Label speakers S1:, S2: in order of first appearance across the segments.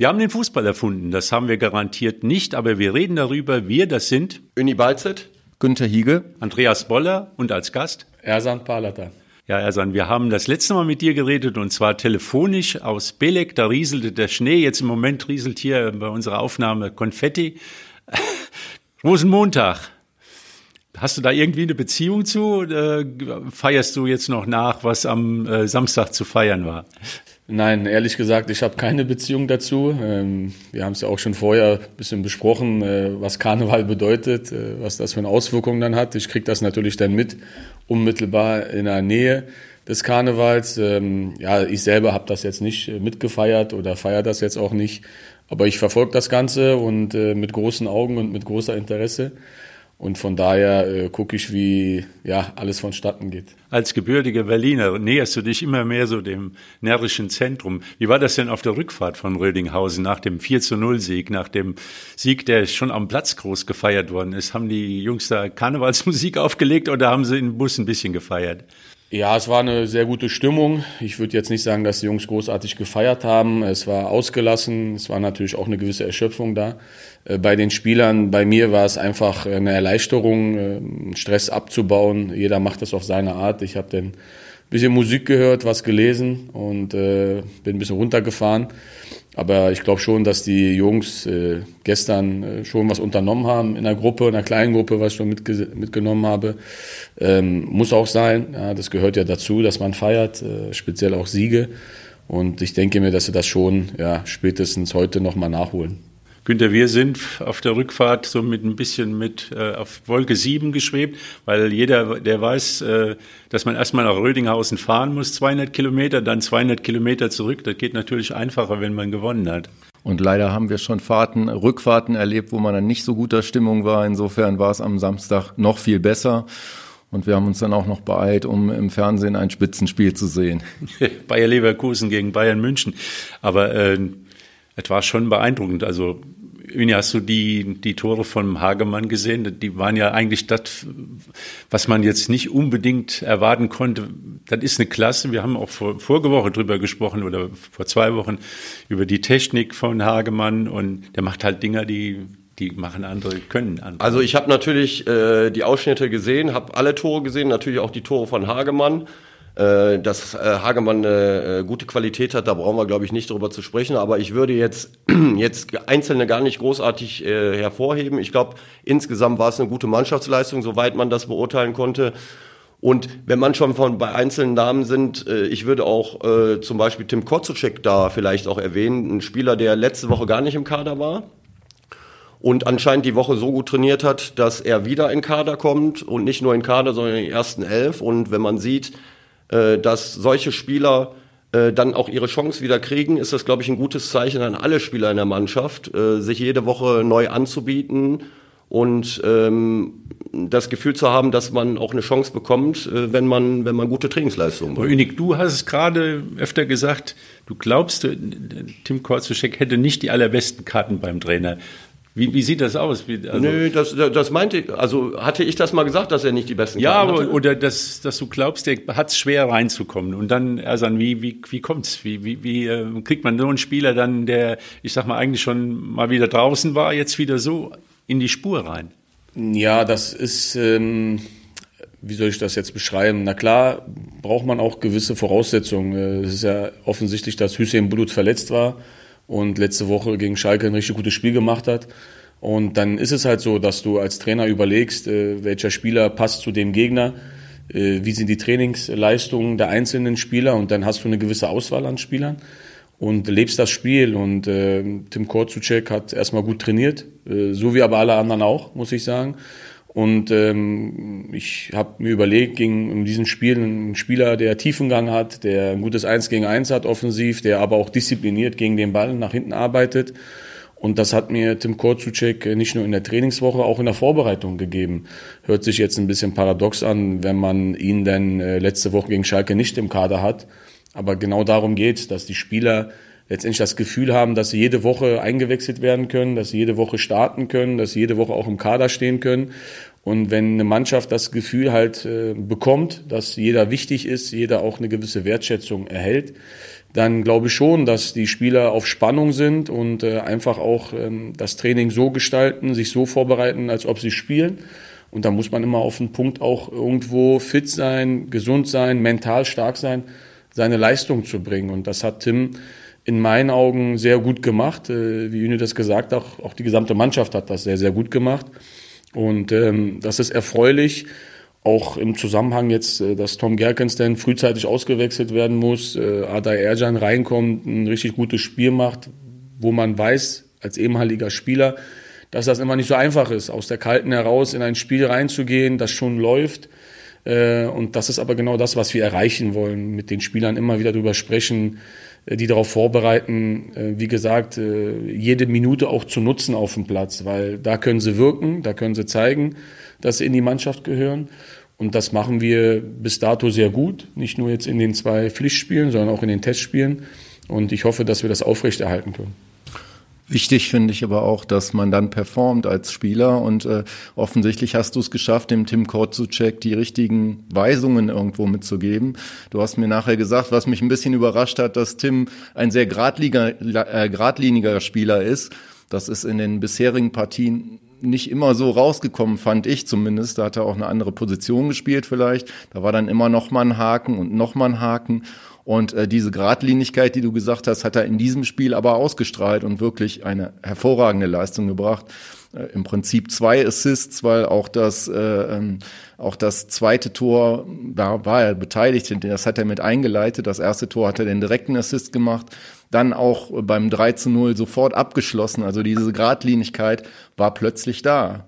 S1: Wir haben den Fußball erfunden, das haben wir garantiert nicht, aber wir reden darüber. Wir, das sind
S2: Uni Balzet,
S3: Günther Hiege,
S1: Andreas Boller und als Gast
S4: Ersan Palata.
S1: Ja, Ersan, wir haben das letzte Mal mit dir geredet und zwar telefonisch aus Belek. Da rieselte der Schnee. Jetzt im Moment rieselt hier bei unserer Aufnahme Konfetti. Rosenmontag. Hast du da irgendwie eine Beziehung zu? Oder feierst du jetzt noch nach, was am äh, Samstag zu feiern war?
S4: Nein, ehrlich gesagt, ich habe keine Beziehung dazu. Ähm, wir haben es ja auch schon vorher ein bisschen besprochen, äh, was Karneval bedeutet, äh, was das für eine Auswirkung dann hat. Ich kriege das natürlich dann mit, unmittelbar in der Nähe des Karnevals. Ähm, ja, ich selber habe das jetzt nicht äh, mitgefeiert oder feiere das jetzt auch nicht. Aber ich verfolge das Ganze und mit großen Augen und mit großer Interesse. Und von daher äh, gucke ich, wie ja, alles vonstatten geht.
S1: Als gebürtiger Berliner näherst du dich immer mehr so dem närrischen Zentrum. Wie war das denn auf der Rückfahrt von Rödinghausen nach dem 4 zu 0 Sieg, nach dem Sieg, der schon am Platz groß gefeiert worden ist? Haben die Jungs da Karnevalsmusik aufgelegt oder haben sie im Bus ein bisschen gefeiert?
S4: Ja, es war eine sehr gute Stimmung. Ich würde jetzt nicht sagen, dass die Jungs großartig gefeiert haben. Es war ausgelassen. Es war natürlich auch eine gewisse Erschöpfung da. Äh, bei den Spielern, bei mir war es einfach eine Erleichterung, äh, Stress abzubauen. Jeder macht das auf seine Art. Ich habe dann ein bisschen Musik gehört, was gelesen und äh, bin ein bisschen runtergefahren. Aber ich glaube schon, dass die Jungs äh, gestern äh, schon was unternommen haben in der Gruppe, in einer kleinen Gruppe, was ich schon mitge mitgenommen habe. Ähm, muss auch sein. Ja, das gehört ja dazu, dass man feiert, äh, speziell auch Siege. Und ich denke mir, dass sie das schon ja, spätestens heute nochmal nachholen.
S1: Günther, wir sind auf der Rückfahrt so mit ein bisschen mit äh, auf Wolke 7 geschwebt, weil jeder, der weiß, äh, dass man erstmal nach Rödinghausen fahren muss, 200 Kilometer, dann 200 Kilometer zurück. Das geht natürlich einfacher, wenn man gewonnen hat.
S3: Und leider haben wir schon Fahrten, Rückfahrten erlebt, wo man dann nicht so guter Stimmung war. Insofern war es am Samstag noch viel besser. Und wir haben uns dann auch noch beeilt, um im Fernsehen ein Spitzenspiel zu sehen.
S1: Bayer Leverkusen gegen Bayern München. Aber äh, es war schon beeindruckend. Also, Uni, hast du die, die Tore von Hagemann gesehen? Die waren ja eigentlich das, was man jetzt nicht unbedingt erwarten konnte. Das ist eine Klasse. Wir haben auch vor, vorige Woche drüber gesprochen oder vor zwei Wochen über die Technik von Hagemann und der macht halt Dinger, die, die machen andere, können andere.
S2: Also ich habe natürlich äh, die Ausschnitte gesehen, habe alle Tore gesehen, natürlich auch die Tore von Hagemann. Äh, dass äh, Hagemann eine äh, gute Qualität hat, da brauchen wir, glaube ich, nicht drüber zu sprechen. Aber ich würde jetzt, jetzt Einzelne gar nicht großartig äh, hervorheben. Ich glaube, insgesamt war es eine gute Mannschaftsleistung, soweit man das beurteilen konnte. Und wenn man schon von bei einzelnen Namen sind, äh, ich würde auch äh, zum Beispiel Tim Kozucek da vielleicht auch erwähnen, ein Spieler, der letzte Woche gar nicht im Kader war und anscheinend die Woche so gut trainiert hat, dass er wieder in Kader kommt und nicht nur in Kader, sondern in den ersten elf. Und wenn man sieht, äh, dass solche Spieler äh, dann auch ihre Chance wieder kriegen, ist das, glaube ich, ein gutes Zeichen an alle Spieler in der Mannschaft, äh, sich jede Woche neu anzubieten und ähm, das Gefühl zu haben, dass man auch eine Chance bekommt, äh, wenn man wenn man gute Trainingsleistungen
S1: bringt. Unik, du hast es gerade öfter gesagt, du glaubst, Tim Korzuschek hätte nicht die allerbesten Karten beim Trainer. Wie, wie sieht das aus? Wie,
S2: also Nö, das, das meinte ich, also hatte ich das mal gesagt, dass er nicht die besten
S1: ja, Karten Ja, oder dass, dass du glaubst, der hat es schwer reinzukommen. Und dann, Ersan, wie, wie, wie kommt's? Wie, wie, wie äh, kriegt man so einen Spieler dann, der, ich sag mal, eigentlich schon mal wieder draußen war, jetzt wieder so in die Spur rein?
S4: Ja, das ist, ähm, wie soll ich das jetzt beschreiben? Na klar, braucht man auch gewisse Voraussetzungen. Äh, es ist ja offensichtlich, dass Hüseyin Bulut verletzt war und letzte Woche gegen Schalke ein richtig gutes Spiel gemacht hat. Und dann ist es halt so, dass du als Trainer überlegst, äh, welcher Spieler passt zu dem Gegner, äh, wie sind die Trainingsleistungen der einzelnen Spieler und dann hast du eine gewisse Auswahl an Spielern und lebst das Spiel. Und äh, Tim Korzucek hat erstmal gut trainiert, äh, so wie aber alle anderen auch, muss ich sagen. Und ähm, ich habe mir überlegt, gegen in diesem Spiel einen Spieler, der Tiefengang hat, der ein gutes Eins gegen Eins hat offensiv, der aber auch diszipliniert gegen den Ball nach hinten arbeitet. Und das hat mir Tim Korzucek nicht nur in der Trainingswoche, auch in der Vorbereitung gegeben. Hört sich jetzt ein bisschen paradox an, wenn man ihn dann äh, letzte Woche gegen Schalke nicht im Kader hat. Aber genau darum geht's, dass die Spieler letztendlich das Gefühl haben, dass sie jede Woche eingewechselt werden können, dass sie jede Woche starten können, dass sie jede Woche auch im Kader stehen können. Und wenn eine Mannschaft das Gefühl halt äh, bekommt, dass jeder wichtig ist, jeder auch eine gewisse Wertschätzung erhält, dann glaube ich schon, dass die Spieler auf Spannung sind und äh, einfach auch ähm, das Training so gestalten, sich so vorbereiten, als ob sie spielen. Und da muss man immer auf den Punkt auch irgendwo fit sein, gesund sein, mental stark sein, seine Leistung zu bringen. Und das hat Tim in meinen Augen sehr gut gemacht. Äh, wie Juni das gesagt hat, auch, auch die gesamte Mannschaft hat das sehr, sehr gut gemacht. Und ähm, das ist erfreulich, auch im Zusammenhang jetzt, äh, dass Tom Gerkens dann frühzeitig ausgewechselt werden muss, äh, Adai Erjan reinkommt, ein richtig gutes Spiel macht, wo man weiß, als ehemaliger Spieler, dass das immer nicht so einfach ist, aus der Kalten heraus in ein Spiel reinzugehen, das schon läuft. Äh, und das ist aber genau das, was wir erreichen wollen, mit den Spielern immer wieder drüber sprechen, die darauf vorbereiten, äh, wie gesagt, jede Minute auch zu nutzen auf dem Platz, weil da können sie wirken, da können sie zeigen, dass sie in die Mannschaft gehören. Und das machen wir bis dato sehr gut, nicht nur jetzt in den zwei Pflichtspielen, sondern auch in den Testspielen. Und ich hoffe, dass wir das aufrechterhalten können.
S3: Wichtig finde ich aber auch, dass man dann performt als Spieler und äh, offensichtlich hast du es geschafft, dem Tim Kortzucek die richtigen Weisungen irgendwo mitzugeben. Du hast mir nachher gesagt, was mich ein bisschen überrascht hat, dass Tim ein sehr äh, geradliniger Spieler ist. Das ist in den bisherigen Partien nicht immer so rausgekommen, fand ich zumindest. Da hat er auch eine andere Position gespielt vielleicht. Da war dann immer noch mal ein Haken und noch mal ein Haken. Und äh, diese Gradlinigkeit, die du gesagt hast, hat er in diesem Spiel aber ausgestrahlt und wirklich eine hervorragende Leistung gebracht. Äh, Im Prinzip zwei Assists, weil auch das, äh, ähm, auch das zweite Tor, da war er beteiligt, das hat er mit eingeleitet. Das erste Tor hat er den direkten Assist gemacht dann auch beim 3 zu 0 sofort abgeschlossen. Also diese Gradlinigkeit war plötzlich da.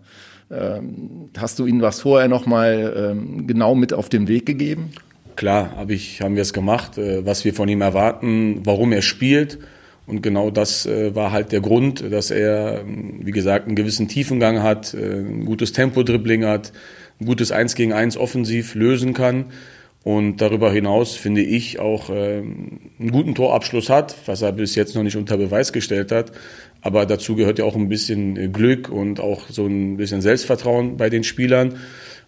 S3: Ähm, hast du ihnen was vorher nochmal ähm, genau mit auf den Weg gegeben?
S4: Klar, hab ich, haben wir es gemacht, äh, was wir von ihm erwarten, warum er spielt. Und genau das äh, war halt der Grund, dass er, wie gesagt, einen gewissen Tiefengang hat, äh, ein gutes Tempo-Dribbling hat, ein gutes 1 gegen 1 offensiv lösen kann. Und darüber hinaus finde ich auch einen guten Torabschluss hat, was er bis jetzt noch nicht unter Beweis gestellt hat. Aber dazu gehört ja auch ein bisschen Glück und auch so ein bisschen Selbstvertrauen bei den Spielern.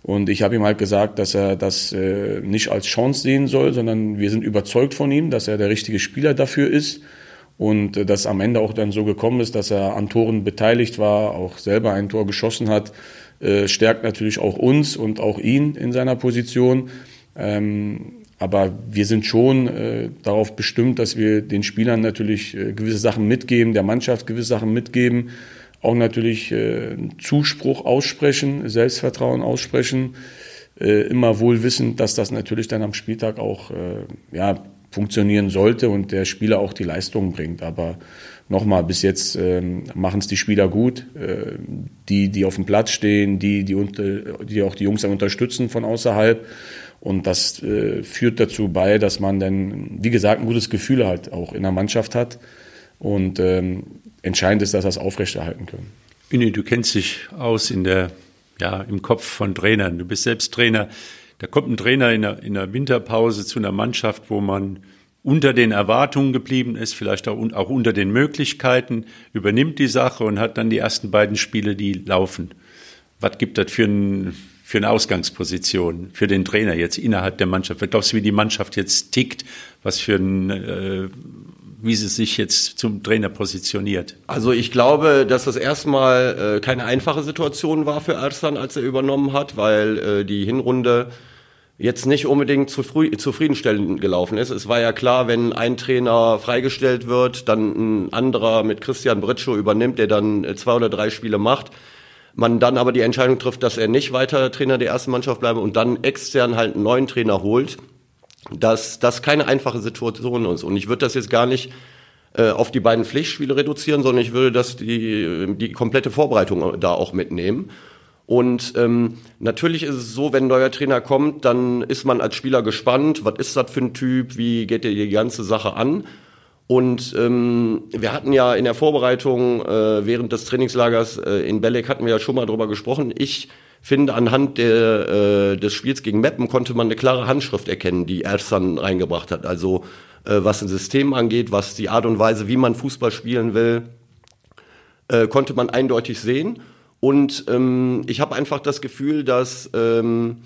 S4: Und ich habe ihm halt gesagt, dass er das äh, nicht als Chance sehen soll, sondern wir sind überzeugt von ihm, dass er der richtige Spieler dafür ist. Und äh, dass am Ende auch dann so gekommen ist, dass er an Toren beteiligt war, auch selber ein Tor geschossen hat, äh, stärkt natürlich auch uns und auch ihn in seiner Position. Ähm, aber wir sind schon darauf bestimmt, dass wir den Spielern natürlich gewisse Sachen mitgeben, der Mannschaft gewisse Sachen mitgeben, auch natürlich äh, Zuspruch aussprechen, Selbstvertrauen aussprechen, äh, immer wohl wissend, dass das natürlich dann am Spieltag auch äh, ja, funktionieren sollte und der Spieler auch die Leistung bringt. Aber nochmal, bis jetzt äh, machen es die Spieler gut, äh, die, die auf dem Platz stehen, die, die, unter, die auch die Jungs dann unterstützen von außerhalb. Und das äh, führt dazu bei, dass man dann, wie gesagt, ein gutes Gefühl halt auch in der Mannschaft hat. Und ähm, entscheidend ist, dass wir das aufrechterhalten können.
S1: Uni, du kennst dich aus in der, ja, im Kopf von Trainern. Du bist selbst Trainer. Da kommt ein Trainer in der, in der Winterpause zu einer Mannschaft, wo man unter den Erwartungen geblieben ist, vielleicht auch, auch unter den Möglichkeiten, übernimmt die Sache und hat dann die ersten beiden Spiele, die laufen. Was gibt das für, ein, für eine Ausgangsposition für den Trainer jetzt innerhalb der Mannschaft? Was glaubst du, wie die Mannschaft jetzt tickt? Was für ein äh, wie sie sich jetzt zum Trainer positioniert?
S2: Also ich glaube, dass das erstmal äh, keine einfache Situation war für Arslan, als er übernommen hat, weil äh, die Hinrunde jetzt nicht unbedingt zufriedenstellend gelaufen ist. Es war ja klar, wenn ein Trainer freigestellt wird, dann ein anderer mit Christian Britschow übernimmt, der dann äh, zwei oder drei Spiele macht. Man dann aber die Entscheidung trifft, dass er nicht weiter Trainer der ersten Mannschaft bleibt und dann extern halt einen neuen Trainer holt dass das keine einfache Situation ist. Und ich würde das jetzt gar nicht äh, auf die beiden Pflichtspiele reduzieren, sondern ich würde das die, die komplette Vorbereitung da auch mitnehmen. Und ähm, natürlich ist es so, wenn ein neuer Trainer kommt, dann ist man als Spieler gespannt, was ist das für ein Typ, wie geht er die ganze Sache an. Und ähm, wir hatten ja in der Vorbereitung äh, während des Trainingslagers äh, in Belek hatten wir ja schon mal drüber gesprochen. Ich finde, anhand der, äh, des Spiels gegen Meppen konnte man eine klare Handschrift erkennen, die Ersan reingebracht hat. Also äh, was ein System angeht, was die Art und Weise, wie man Fußball spielen will, äh, konnte man eindeutig sehen. Und ähm, ich habe einfach das Gefühl, dass ähm,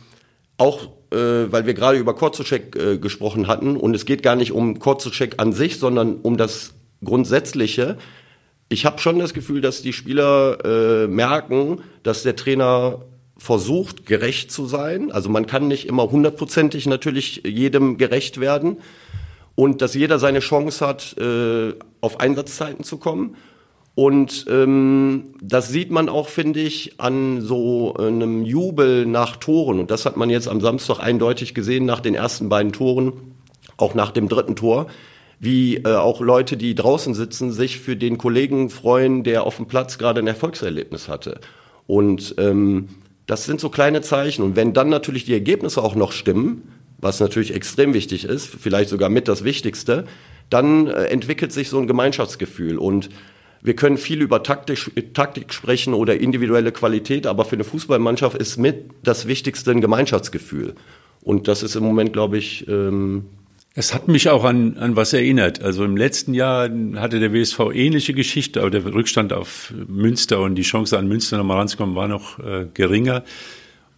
S2: auch, äh, weil wir gerade über Korzuschek äh, gesprochen hatten, und es geht gar nicht um Korzuschek an sich, sondern um das Grundsätzliche. Ich habe schon das Gefühl, dass die Spieler äh, merken, dass der Trainer versucht, gerecht zu sein. Also man kann nicht immer hundertprozentig natürlich jedem gerecht werden und dass jeder seine Chance hat, äh, auf Einsatzzeiten zu kommen. Und ähm, das sieht man auch, finde ich, an so einem Jubel nach Toren. Und das hat man jetzt am Samstag eindeutig gesehen nach den ersten beiden Toren, auch nach dem dritten Tor, wie äh, auch Leute, die draußen sitzen, sich für den Kollegen freuen, der auf dem Platz gerade ein Erfolgserlebnis hatte. Und ähm, das sind so kleine Zeichen. Und wenn dann natürlich die Ergebnisse auch noch stimmen, was natürlich extrem wichtig ist, vielleicht sogar mit das Wichtigste, dann äh, entwickelt sich so ein Gemeinschaftsgefühl. Und wir können viel über Taktik, Taktik sprechen oder individuelle Qualität, aber für eine Fußballmannschaft ist mit das Wichtigste ein Gemeinschaftsgefühl. Und das ist im Moment, glaube ich, ähm,
S1: es hat mich auch an, an was erinnert. Also im letzten Jahr hatte der WSV ähnliche Geschichte, aber der Rückstand auf Münster und die Chance an Münster nochmal ranzukommen war noch äh, geringer.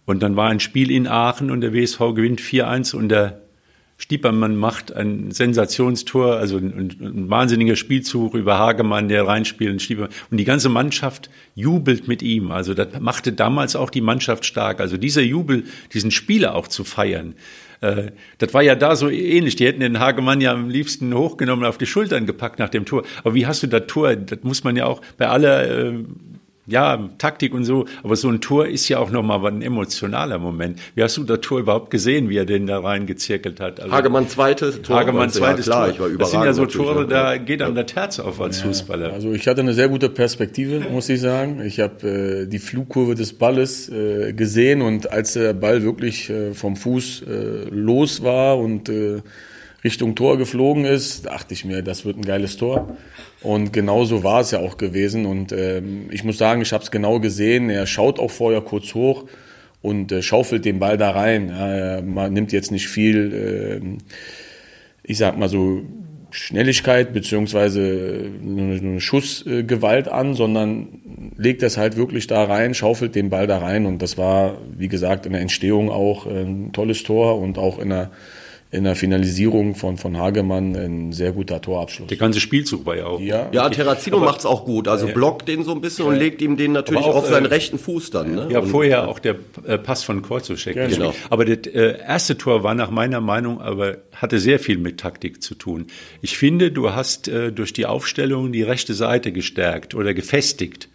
S1: Und dann war ein Spiel in Aachen und der WSV gewinnt 4-1 und der Stiepermann macht ein Sensationstor, also ein, ein, wahnsinniger Spielzug über Hagemann, der reinspielt. Stiepermann. Und die ganze Mannschaft jubelt mit ihm. Also das machte damals auch die Mannschaft stark. Also dieser Jubel, diesen Spieler auch zu feiern. Äh, das war ja da so ähnlich. Die hätten den Hagemann ja am liebsten hochgenommen, auf die Schultern gepackt nach dem Tor. Aber wie hast du das Tor? Das muss man ja auch bei aller äh, ja, Taktik und so, aber so ein Tor ist ja auch nochmal ein emotionaler Moment. Wie hast du das Tor überhaupt gesehen, wie er den da reingezirkelt hat?
S2: Also, Hagemann zweites
S1: Tor. Hagemann zweites ja, klar, Tor. Ich war das sind ja so Tore, da geht einem das Herz auf als ja, Fußballer.
S4: Also ich hatte eine sehr gute Perspektive, muss ich sagen. Ich habe äh, die Flugkurve des Balles äh, gesehen und als der Ball wirklich äh, vom Fuß äh, los war und äh, Richtung Tor geflogen ist, dachte ich mir, das wird ein geiles Tor. Und genauso war es ja auch gewesen. Und ähm, ich muss sagen, ich habe es genau gesehen. Er schaut auch vorher kurz hoch und äh, schaufelt den Ball da rein. Er man nimmt jetzt nicht viel, äh, ich sag mal so, Schnelligkeit beziehungsweise eine Schussgewalt an, sondern legt das halt wirklich da rein, schaufelt den Ball da rein und das war, wie gesagt, in der Entstehung auch ein tolles Tor und auch in der in der Finalisierung von, von Hagemann ein sehr guter Torabschluss.
S1: Der ganze Spielzug war ja auch.
S2: Ja, ja Terrazino macht's auch gut. Also ja, blockt den so ein bisschen ja. und legt ihm den natürlich auch, auf seinen äh, rechten Fuß dann. Ne?
S1: Ja,
S2: und,
S1: vorher auch der äh, Pass von Korzuschek. Genau. genau. Aber das äh, erste Tor war nach meiner Meinung, aber hatte sehr viel mit Taktik zu tun. Ich finde, du hast äh, durch die Aufstellung die rechte Seite gestärkt oder gefestigt.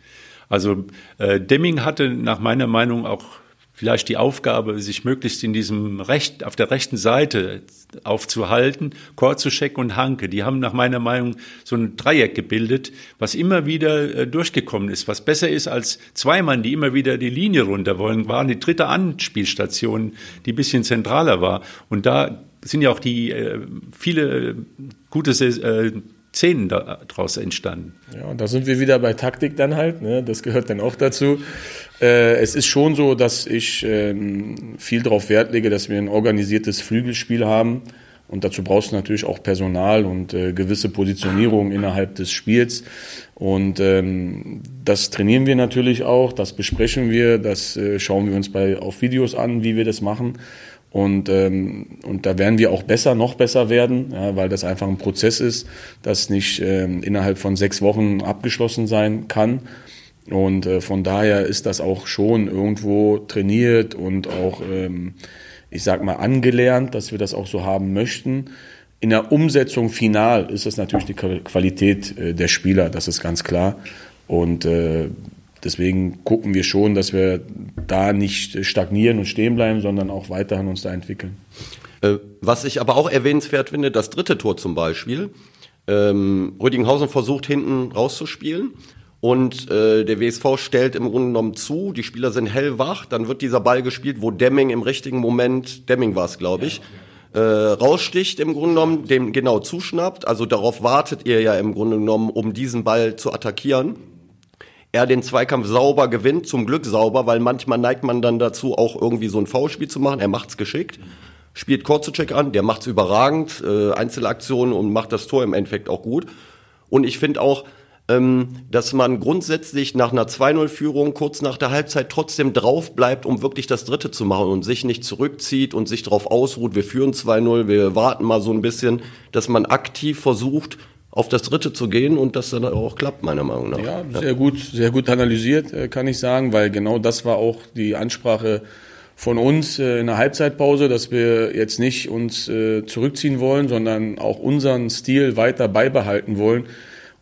S1: Also äh, Demming hatte nach meiner Meinung auch vielleicht die Aufgabe, sich möglichst in diesem Recht, auf der rechten Seite aufzuhalten. Korzuschek und Hanke, die haben nach meiner Meinung so ein Dreieck gebildet, was immer wieder äh, durchgekommen ist, was besser ist als zwei Mann, die immer wieder die Linie runter wollen, waren die dritte Anspielstation, die ein bisschen zentraler war. Und da sind ja auch die äh, viele gute äh, Szenen daraus entstanden.
S4: Ja, und da sind wir wieder bei Taktik dann halt, ne? das gehört dann auch dazu. Äh, es ist schon so, dass ich ähm, viel darauf Wert lege, dass wir ein organisiertes Flügelspiel haben. Und dazu brauchst du natürlich auch Personal und äh, gewisse Positionierung innerhalb des Spiels. Und ähm, das trainieren wir natürlich auch, das besprechen wir, das äh, schauen wir uns bei auf Videos an, wie wir das machen. Und, ähm, und da werden wir auch besser, noch besser werden, ja, weil das einfach ein Prozess ist, das nicht ähm, innerhalb von sechs Wochen abgeschlossen sein kann. Und äh, von daher ist das auch schon irgendwo trainiert und auch, ähm, ich sag mal, angelernt, dass wir das auch so haben möchten. In der Umsetzung final ist es natürlich die Qualität äh, der Spieler, das ist ganz klar. Und äh, deswegen gucken wir schon, dass wir da nicht stagnieren und stehen bleiben, sondern auch weiterhin uns da entwickeln.
S2: Äh, was ich aber auch erwähnenswert finde, das dritte Tor zum Beispiel. Ähm, Rödinghausen versucht hinten rauszuspielen und äh, der WSV stellt im Grunde genommen zu, die Spieler sind hellwach, dann wird dieser Ball gespielt, wo Demming im richtigen Moment, Demming war es, glaube ich, äh, raussticht im Grunde genommen, dem genau zuschnappt. Also darauf wartet ihr ja im Grunde genommen, um diesen Ball zu attackieren. Er den Zweikampf sauber gewinnt, zum Glück sauber, weil manchmal neigt man dann dazu, auch irgendwie so ein Foulspiel zu machen. Er macht's geschickt, spielt Korzucek an, der macht's überragend, äh, Einzelaktionen und macht das Tor im Endeffekt auch gut. Und ich finde auch, ähm, dass man grundsätzlich nach einer 2-0-Führung kurz nach der Halbzeit trotzdem drauf bleibt, um wirklich das Dritte zu machen und sich nicht zurückzieht und sich darauf ausruht, wir führen 2-0, wir warten mal so ein bisschen, dass man aktiv versucht, auf das Dritte zu gehen und das dann auch klappt, meiner Meinung nach.
S4: Ja, sehr gut, sehr gut analysiert, äh, kann ich sagen, weil genau das war auch die Ansprache von uns äh, in der Halbzeitpause, dass wir jetzt nicht uns äh, zurückziehen wollen, sondern auch unseren Stil weiter beibehalten wollen.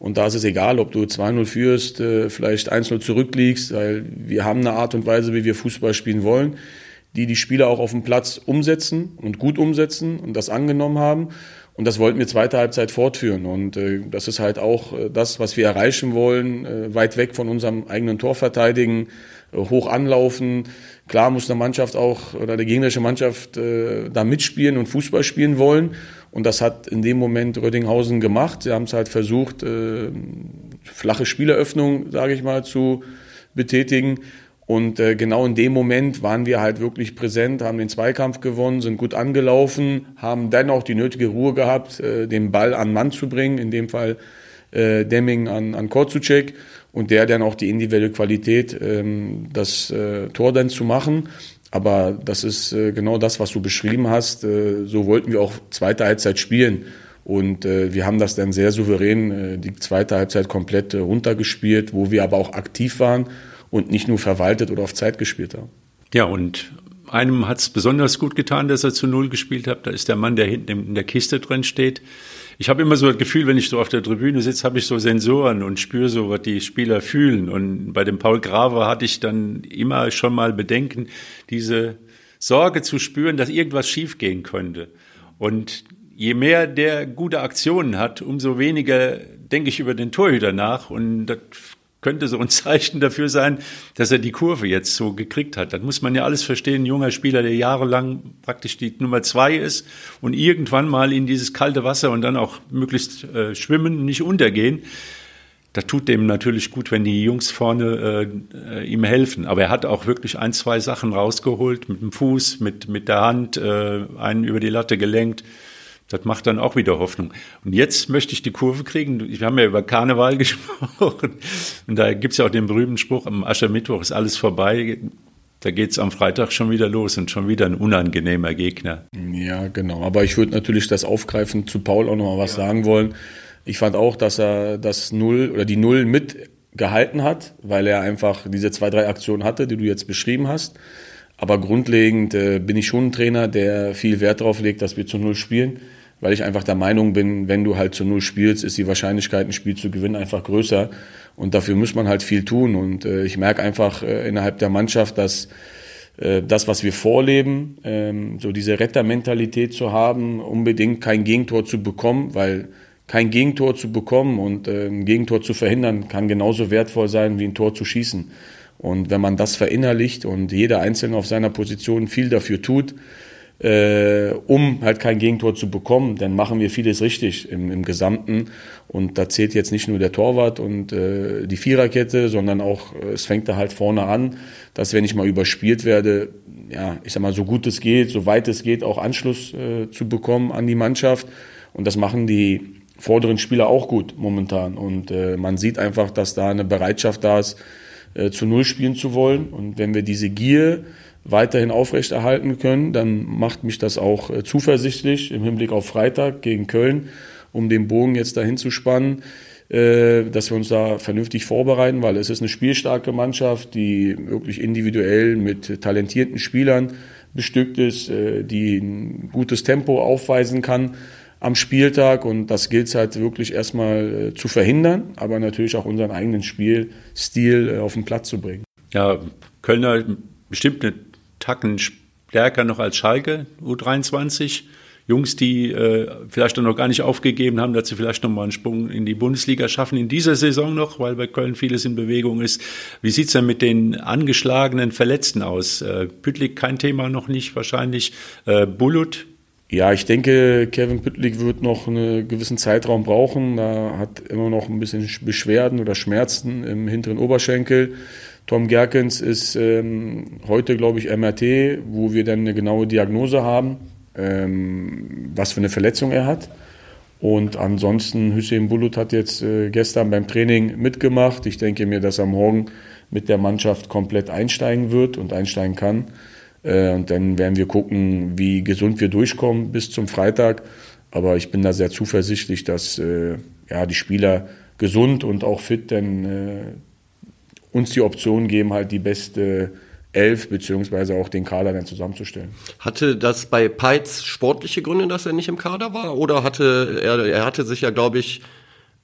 S4: Und da ist es egal, ob du 2-0 führst, vielleicht 1-0 zurückliegst, weil wir haben eine Art und Weise, wie wir Fußball spielen wollen, die die Spieler auch auf dem Platz umsetzen und gut umsetzen und das angenommen haben. Und das wollten wir zweite Halbzeit fortführen. Und äh, das ist halt auch äh, das, was wir erreichen wollen. Äh, weit weg von unserem eigenen Tor verteidigen, äh, hoch anlaufen. Klar muss eine Mannschaft auch oder die gegnerische Mannschaft äh, da mitspielen und Fußball spielen wollen. Und das hat in dem Moment Rödinghausen gemacht. Sie haben es halt versucht, äh, flache Spieleröffnung, sage ich mal, zu betätigen. Und äh, genau in dem Moment waren wir halt wirklich präsent, haben den Zweikampf gewonnen, sind gut angelaufen, haben dann auch die nötige Ruhe gehabt, äh, den Ball an Mann zu bringen, in dem Fall äh, Demming an, an Korzucek und der dann auch die individuelle Qualität, ähm, das äh, Tor dann zu machen. Aber das ist äh, genau das, was du beschrieben hast. Äh, so wollten wir auch zweite Halbzeit spielen. Und äh, wir haben das dann sehr souverän äh, die zweite Halbzeit komplett äh, runtergespielt, wo wir aber auch aktiv waren und nicht nur verwaltet oder auf Zeit gespielt haben.
S1: Ja, und einem hat es besonders gut getan, dass er zu Null gespielt hat. Da ist der Mann, der hinten in der Kiste drin steht. Ich habe immer so das Gefühl, wenn ich so auf der Tribüne sitze, habe ich so Sensoren und spüre so, was die Spieler fühlen. Und bei dem Paul Graver hatte ich dann immer schon mal Bedenken, diese Sorge zu spüren, dass irgendwas schiefgehen könnte. Und je mehr der gute Aktionen hat, umso weniger denke ich über den Torhüter nach. Und das könnte so ein Zeichen dafür sein, dass er die Kurve jetzt so gekriegt hat. Das muss man ja alles verstehen. Ein junger Spieler, der jahrelang praktisch die Nummer zwei ist und irgendwann mal in dieses kalte Wasser und dann auch möglichst äh, schwimmen, nicht untergehen. Da tut dem natürlich gut, wenn die Jungs vorne äh, ihm helfen. Aber er hat auch wirklich ein, zwei Sachen rausgeholt, mit dem Fuß, mit, mit der Hand, äh, einen über die Latte gelenkt. Das macht dann auch wieder Hoffnung. Und jetzt möchte ich die Kurve kriegen. Wir haben ja über Karneval gesprochen. Und da gibt's ja auch den berühmten Spruch, am Aschermittwoch ist alles vorbei. Da geht's am Freitag schon wieder los und schon wieder ein unangenehmer Gegner.
S4: Ja, genau. Aber ich würde natürlich das aufgreifen zu Paul auch noch mal was ja. sagen wollen. Ich fand auch, dass er das Null oder die Null mitgehalten hat, weil er einfach diese zwei, drei Aktionen hatte, die du jetzt beschrieben hast. Aber grundlegend äh, bin ich schon ein Trainer, der viel Wert darauf legt, dass wir zu Null spielen weil ich einfach der Meinung bin, wenn du halt zu Null spielst, ist die Wahrscheinlichkeit, ein Spiel zu gewinnen, einfach größer. Und dafür muss man halt viel tun. Und äh, ich merke einfach äh, innerhalb der Mannschaft, dass äh, das, was wir vorleben, ähm, so diese Rettermentalität zu haben, unbedingt kein Gegentor zu bekommen, weil kein Gegentor zu bekommen und äh, ein Gegentor zu verhindern, kann genauso wertvoll sein, wie ein Tor zu schießen. Und wenn man das verinnerlicht und jeder Einzelne auf seiner Position viel dafür tut, äh, um halt kein Gegentor zu bekommen, dann machen wir vieles richtig im, im Gesamten. Und da zählt jetzt nicht nur der Torwart und äh, die Viererkette, sondern auch, äh, es fängt da halt vorne an, dass wenn ich mal überspielt werde, ja, ich sag mal, so gut es geht, so weit es geht, auch Anschluss äh, zu bekommen an die Mannschaft. Und das machen die vorderen Spieler auch gut momentan. Und äh, man sieht einfach, dass da eine Bereitschaft da ist, äh, zu Null spielen zu wollen. Und wenn wir diese Gier weiterhin aufrechterhalten können, dann macht mich das auch äh, zuversichtlich im Hinblick auf Freitag gegen Köln, um den Bogen jetzt dahin zu spannen, äh, dass wir uns da vernünftig vorbereiten, weil es ist eine spielstarke Mannschaft, die wirklich individuell mit talentierten Spielern bestückt ist, äh, die ein gutes Tempo aufweisen kann am Spieltag und das gilt es halt wirklich erstmal zu verhindern, aber natürlich auch unseren eigenen Spielstil auf den Platz zu bringen.
S1: Ja, Kölner bestimmt eine Tacken stärker noch als Schalke, U23. Jungs, die äh, vielleicht noch gar nicht aufgegeben haben, dass sie vielleicht noch mal einen Sprung in die Bundesliga schaffen in dieser Saison noch, weil bei Köln vieles in Bewegung ist. Wie sieht's denn mit den angeschlagenen Verletzten aus? Äh, Püttlik kein Thema noch nicht wahrscheinlich. Äh, Bulut?
S4: Ja, ich denke, Kevin Püttlik wird noch einen gewissen Zeitraum brauchen. Er hat immer noch ein bisschen Beschwerden oder Schmerzen im hinteren Oberschenkel. Tom Gerkens ist ähm, heute, glaube ich, MRT, wo wir dann eine genaue Diagnose haben, ähm, was für eine Verletzung er hat. Und ansonsten, Hüseyin Bulut hat jetzt äh, gestern beim Training mitgemacht. Ich denke mir, dass er morgen mit der Mannschaft komplett einsteigen wird und einsteigen kann. Äh, und dann werden wir gucken, wie gesund wir durchkommen bis zum Freitag. Aber ich bin da sehr zuversichtlich, dass äh, ja, die Spieler gesund und auch fit dann äh, uns die Option geben, halt die beste elf beziehungsweise auch den Kader dann zusammenzustellen.
S2: Hatte das bei Peitz sportliche Gründe, dass er nicht im Kader war? Oder hatte er, er hatte sich ja, glaube ich,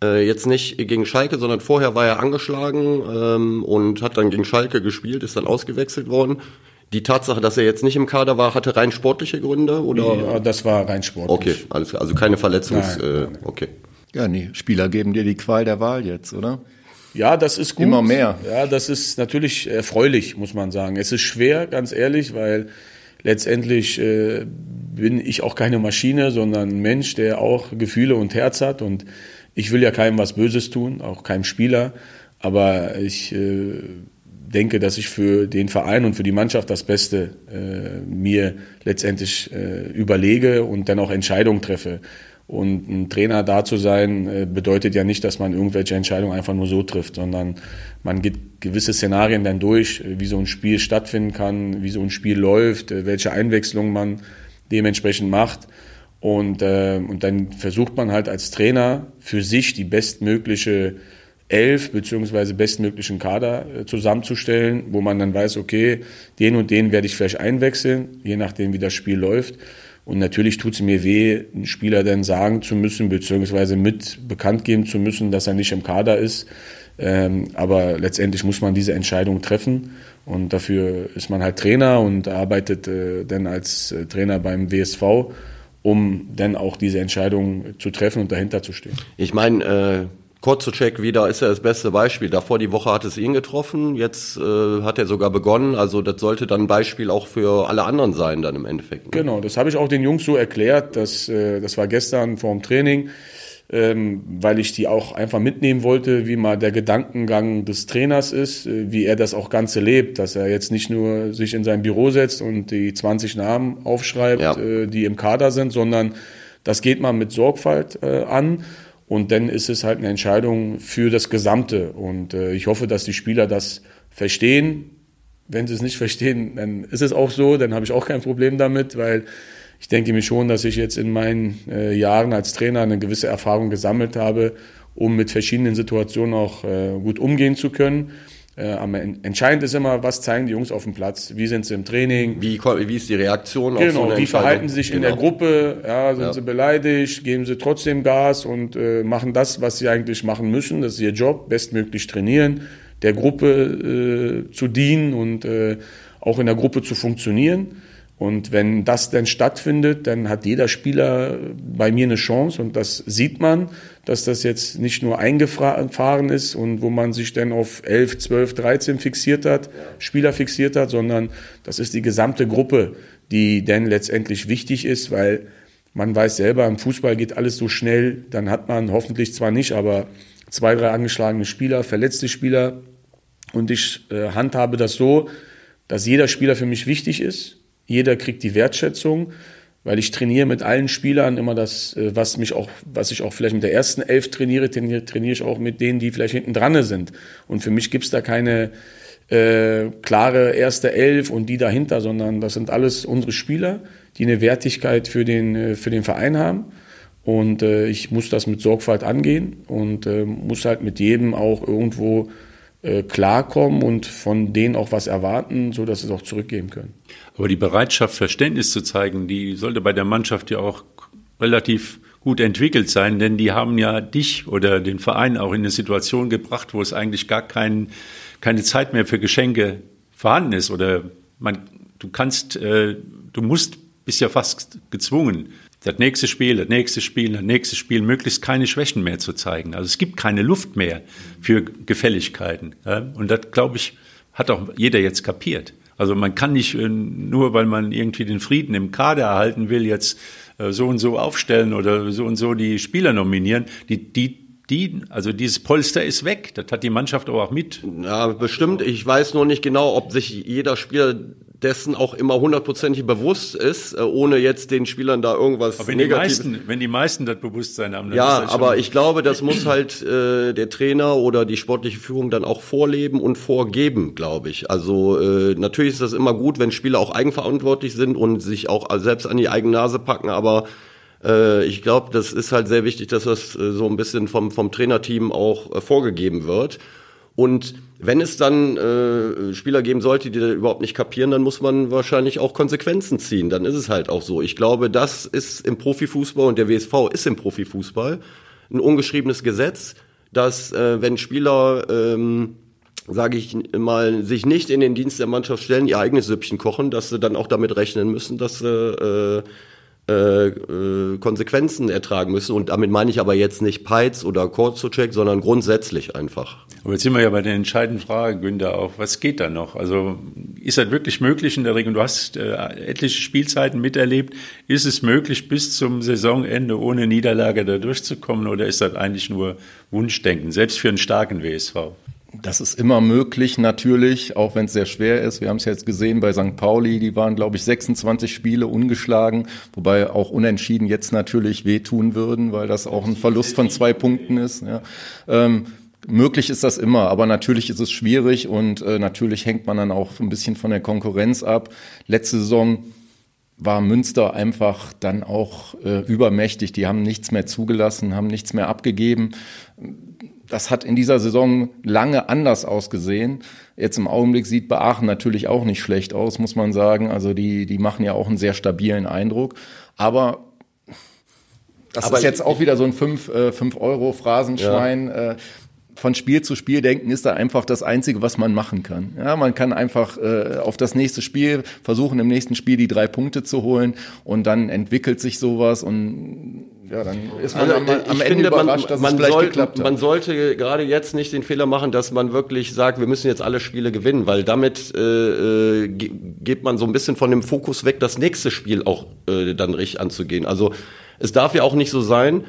S2: äh, jetzt nicht gegen Schalke, sondern vorher war er angeschlagen ähm, und hat dann gegen Schalke gespielt, ist dann ausgewechselt worden. Die Tatsache, dass er jetzt nicht im Kader war, hatte rein sportliche Gründe oder?
S4: Ja, das war rein sportlich.
S2: Okay, alles klar. Also keine Verletzungs.
S4: Nein,
S2: äh,
S4: nein.
S2: okay.
S3: Ja, nee, Spieler geben dir die Qual der Wahl jetzt, oder?
S4: Ja, das ist gut.
S3: Immer mehr.
S4: Ja, das ist natürlich erfreulich, muss man sagen. Es ist schwer, ganz ehrlich, weil letztendlich äh, bin ich auch keine Maschine, sondern ein Mensch, der auch Gefühle und Herz hat. Und ich will ja keinem was Böses tun, auch keinem Spieler. Aber ich äh, denke, dass ich für den Verein und für die Mannschaft das Beste äh, mir letztendlich äh, überlege und dann auch Entscheidungen treffe. Und ein Trainer da zu sein, äh, bedeutet ja nicht, dass man irgendwelche Entscheidungen einfach nur so trifft, sondern man geht gewisse Szenarien dann durch, äh, wie so ein Spiel stattfinden kann, wie so ein Spiel läuft, äh, welche Einwechslungen man dementsprechend macht. Und, äh, und dann versucht man halt als Trainer für sich die bestmögliche elf beziehungsweise bestmöglichen Kader zusammenzustellen, wo man dann weiß, okay, den und den werde ich vielleicht einwechseln, je nachdem, wie das Spiel läuft. Und natürlich tut es mir weh, einen Spieler dann sagen zu müssen, beziehungsweise mit bekannt geben zu müssen, dass er nicht im Kader ist. Ähm, aber letztendlich muss man diese Entscheidung treffen. Und dafür ist man halt Trainer und arbeitet äh, dann als äh, Trainer beim WSV, um dann auch diese Entscheidung zu treffen und dahinter zu stehen.
S2: Ich meine, äh, Kotzocek wieder ist ja das beste Beispiel. Davor die Woche hat es ihn getroffen, jetzt äh, hat er sogar begonnen. Also das sollte dann ein Beispiel auch für alle anderen sein dann im Endeffekt. Ne?
S4: Genau, das habe ich auch den Jungs so erklärt. Dass, äh, das war gestern vor dem Training, ähm, weil ich die auch einfach mitnehmen wollte, wie mal der Gedankengang des Trainers ist, äh, wie er das auch Ganze lebt, dass er jetzt nicht nur sich in sein Büro setzt und die 20 Namen aufschreibt,
S2: Ja.
S4: äh, die im Kader sind, sondern das geht man mit Sorgfalt äh, an. Und dann ist es halt eine Entscheidung für das Gesamte. Und äh, ich hoffe, dass die Spieler das verstehen. Wenn sie es nicht verstehen, dann ist es auch so, dann habe ich auch kein Problem damit, weil ich denke mir schon, dass ich jetzt in meinen äh, Jahren als Trainer eine gewisse Erfahrung gesammelt habe, um mit verschiedenen Situationen auch äh, gut umgehen zu können. Äh, am en- entscheidend ist immer, was zeigen die Jungs auf dem Platz, wie sind sie im Training,
S2: Wie, wie ist die Reaktion auf so
S4: Genau,
S2: eine
S4: wie verhalten sie sich in der
S2: Genau.
S4: Gruppe? Ja, sind
S2: Ja.
S4: sie beleidigt? Geben sie trotzdem Gas und äh, machen das, was sie eigentlich machen müssen? Das ist ihr Job, bestmöglich trainieren, der Gruppe äh, zu dienen und äh, auch in der Gruppe zu funktionieren. Und wenn das dann stattfindet, dann hat jeder Spieler bei mir eine Chance. Und das sieht man, dass das jetzt nicht nur eingefahren ist und wo man sich dann auf 11, 12, 13 fixiert hat, Spieler fixiert hat, sondern das ist die gesamte Gruppe, die dann letztendlich wichtig ist, weil man weiß selber, im Fußball geht alles so schnell, dann hat man hoffentlich zwar nicht, aber zwei, drei angeschlagene Spieler, verletzte Spieler. Und ich äh, handhabe das so, dass jeder Spieler für mich wichtig ist. Jeder kriegt die Wertschätzung, weil ich trainiere mit allen Spielern immer das, äh, was mich auch, was ich auch vielleicht mit der ersten Elf trainiere, trainiere, trainiere ich auch mit denen, die vielleicht hinten dran sind. Und für mich gibt's da keine äh, klare erste Elf und die dahinter, sondern das sind alles unsere Spieler, die eine Wertigkeit für den, äh, für den Verein haben. Und äh, ich muss das mit Sorgfalt angehen und äh, muss halt mit jedem auch irgendwo äh, klarkommen und von denen auch was erwarten, so dass sie es auch zurückgeben können.
S1: Aber die Bereitschaft, Verständnis zu zeigen, die sollte bei der Mannschaft ja auch relativ gut entwickelt sein, denn die haben ja dich oder den Verein auch in eine Situation gebracht, wo es eigentlich gar kein, keine Zeit mehr für Geschenke vorhanden ist oder man, du kannst, äh, du musst, bist ja fast gezwungen, das nächste Spiel, das nächste Spiel, das nächste Spiel, möglichst keine Schwächen mehr zu zeigen. Also es gibt keine Luft mehr für Gefälligkeiten. Und das, glaube ich, hat auch jeder jetzt kapiert. Also man kann nicht äh, nur, weil man irgendwie den Frieden im Kader erhalten will, jetzt äh, so und so aufstellen oder so und so die Spieler nominieren. Die, die, die, also dieses Polster ist weg. Das hat die Mannschaft aber auch mit.
S2: Ja, bestimmt. Ich weiß nur nicht genau, ob sich jeder Spieler dessen auch immer hundertprozentig bewusst ist, äh, ohne jetzt den Spielern da irgendwas
S1: aber wenn Negatives. Die meisten, wenn die meisten das Bewusstsein haben,
S2: dann ja, aber ich glaube, das muss halt äh, der Trainer oder die sportliche Führung dann auch vorleben und vorgeben, glaube ich. Also äh, natürlich ist das immer gut, wenn Spieler auch eigenverantwortlich sind und sich auch selbst an die eigene Nase packen, aber äh, ich glaube, das ist halt sehr wichtig, dass das äh, so ein bisschen vom, vom Trainerteam auch äh, vorgegeben wird. Und wenn es dann äh, Spieler geben sollte, die das überhaupt nicht kapieren, dann muss man wahrscheinlich auch Konsequenzen ziehen. Dann ist es halt auch so. Ich glaube, das ist im Profifußball und der WSV ist im Profifußball ein ungeschriebenes Gesetz, dass äh, wenn Spieler ähm, sage ich mal, sich nicht in den Dienst der Mannschaft stellen, ihr eigenes Süppchen kochen, dass sie dann auch damit rechnen müssen, dass sie äh, äh, äh, Konsequenzen ertragen müssen. Und damit meine ich aber jetzt nicht Peits oder Korzocheck, sondern grundsätzlich einfach.
S1: Aber jetzt sind wir ja bei der entscheidenden Frage, Günther, auch, was geht da noch? Also ist das wirklich möglich in der Regel? Du hast äh, etliche Spielzeiten miterlebt. Ist es möglich, bis zum Saisonende ohne Niederlage da durchzukommen oder ist das eigentlich nur Wunschdenken, selbst für einen starken WSV?
S3: Das ist immer möglich, natürlich, auch wenn es sehr schwer ist. Wir haben es jetzt gesehen bei St. Pauli, die waren, glaube ich, 26 Spiele ungeschlagen, wobei auch unentschieden jetzt natürlich wehtun würden, weil das auch ein Verlust von zwei Punkten ist. Ja. Ähm, möglich ist das immer, aber natürlich ist es schwierig und äh, natürlich hängt man dann auch ein bisschen von der Konkurrenz ab. Letzte Saison war Münster einfach dann auch äh, übermächtig. Die haben nichts mehr zugelassen, haben nichts mehr abgegeben das hat in dieser Saison lange anders ausgesehen. Jetzt im Augenblick sieht Beachen natürlich auch nicht schlecht aus, muss man sagen. Also die, die machen ja auch einen sehr stabilen Eindruck. Aber das Aber ist jetzt auch wieder so ein 5 äh, fünf Euro Phrasenschwein. Ja. Äh, von Spiel zu Spiel denken ist da einfach das Einzige, was man machen kann. Ja, man kann einfach äh, auf das nächste Spiel versuchen, im nächsten Spiel die drei Punkte zu holen und dann entwickelt sich sowas und ja, dann ist man also, am, am Ende finde, überrascht, man, dass man es vielleicht soll, geklappt hat.
S2: Man sollte gerade jetzt nicht den Fehler machen, dass man wirklich sagt, wir müssen jetzt alle Spiele gewinnen, weil damit äh, äh geht man so ein bisschen von dem Fokus weg, das nächste Spiel auch äh, dann richtig anzugehen. Also es darf ja auch nicht so sein,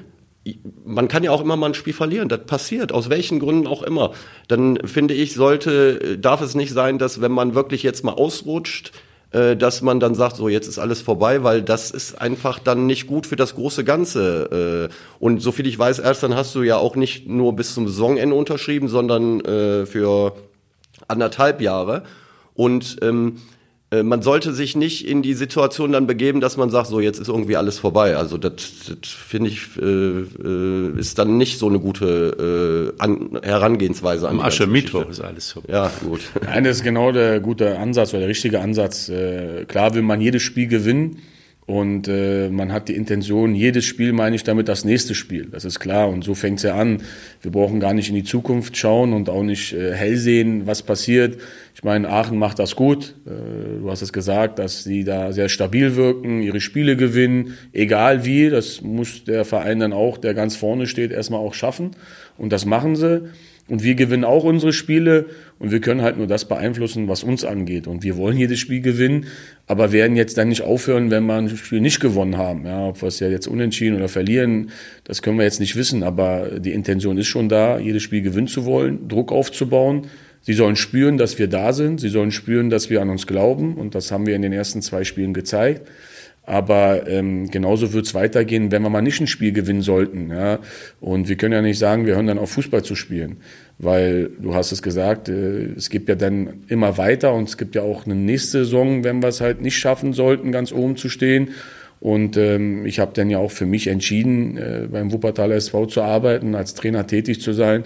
S2: man kann ja auch immer mal ein Spiel verlieren, das passiert, aus welchen Gründen auch immer. Dann finde ich, sollte, darf es nicht sein, dass wenn man wirklich jetzt mal ausrutscht, äh, dass man dann sagt, so jetzt ist alles vorbei, weil das ist einfach dann nicht gut für das große Ganze. Äh, und soviel ich weiß, erst dann hast du ja auch nicht nur bis zum Saisonende unterschrieben, sondern äh, für anderthalb Jahre. Und ähm, äh, man sollte sich nicht in die Situation dann begeben, dass man sagt, so jetzt ist irgendwie alles vorbei. Also das, das finde ich äh, äh, ist dann nicht so eine gute äh, an, Herangehensweise
S1: an Am Aschermittwoch ist alles vorbei.
S4: Ja, gut. Nein, das ist genau der gute Ansatz oder der richtige Ansatz. Äh, klar will man jedes Spiel gewinnen. Und äh, man hat die Intention, jedes Spiel meine ich damit das nächste Spiel. Das ist klar. Und so fängt es ja an. Wir brauchen gar nicht in die Zukunft schauen und auch nicht äh, hell sehen, was passiert. Ich meine, Aachen macht das gut. Äh, du hast es gesagt, dass sie da sehr stabil wirken, ihre Spiele gewinnen, egal wie. Das muss der Verein dann auch, der ganz vorne steht, erstmal auch schaffen. Und das machen sie. Und wir gewinnen auch unsere Spiele und wir können halt nur das beeinflussen, was uns angeht. Und wir wollen jedes Spiel gewinnen, aber werden jetzt dann nicht aufhören, wenn wir ein Spiel nicht gewonnen haben. Ja, ob wir es ja jetzt unentschieden oder verlieren, das können wir jetzt nicht wissen. Aber die Intention ist schon da, jedes Spiel gewinnen zu wollen, Druck aufzubauen. Sie sollen spüren, dass wir da sind. Sie sollen spüren, dass wir an uns glauben. Und das haben wir in den ersten zwei Spielen gezeigt. Aber ähm, genauso wird es weitergehen, wenn wir mal nicht ein Spiel gewinnen sollten. Ja? Und wir können ja nicht sagen, wir hören dann auf Fußball zu spielen. Weil du hast es gesagt, äh, es gibt ja dann immer weiter und es gibt ja auch eine nächste Saison, wenn wir es halt nicht schaffen sollten, ganz oben zu stehen. Und ähm, ich habe dann ja auch für mich entschieden, äh, beim Wuppertaler SV zu arbeiten, als Trainer tätig zu sein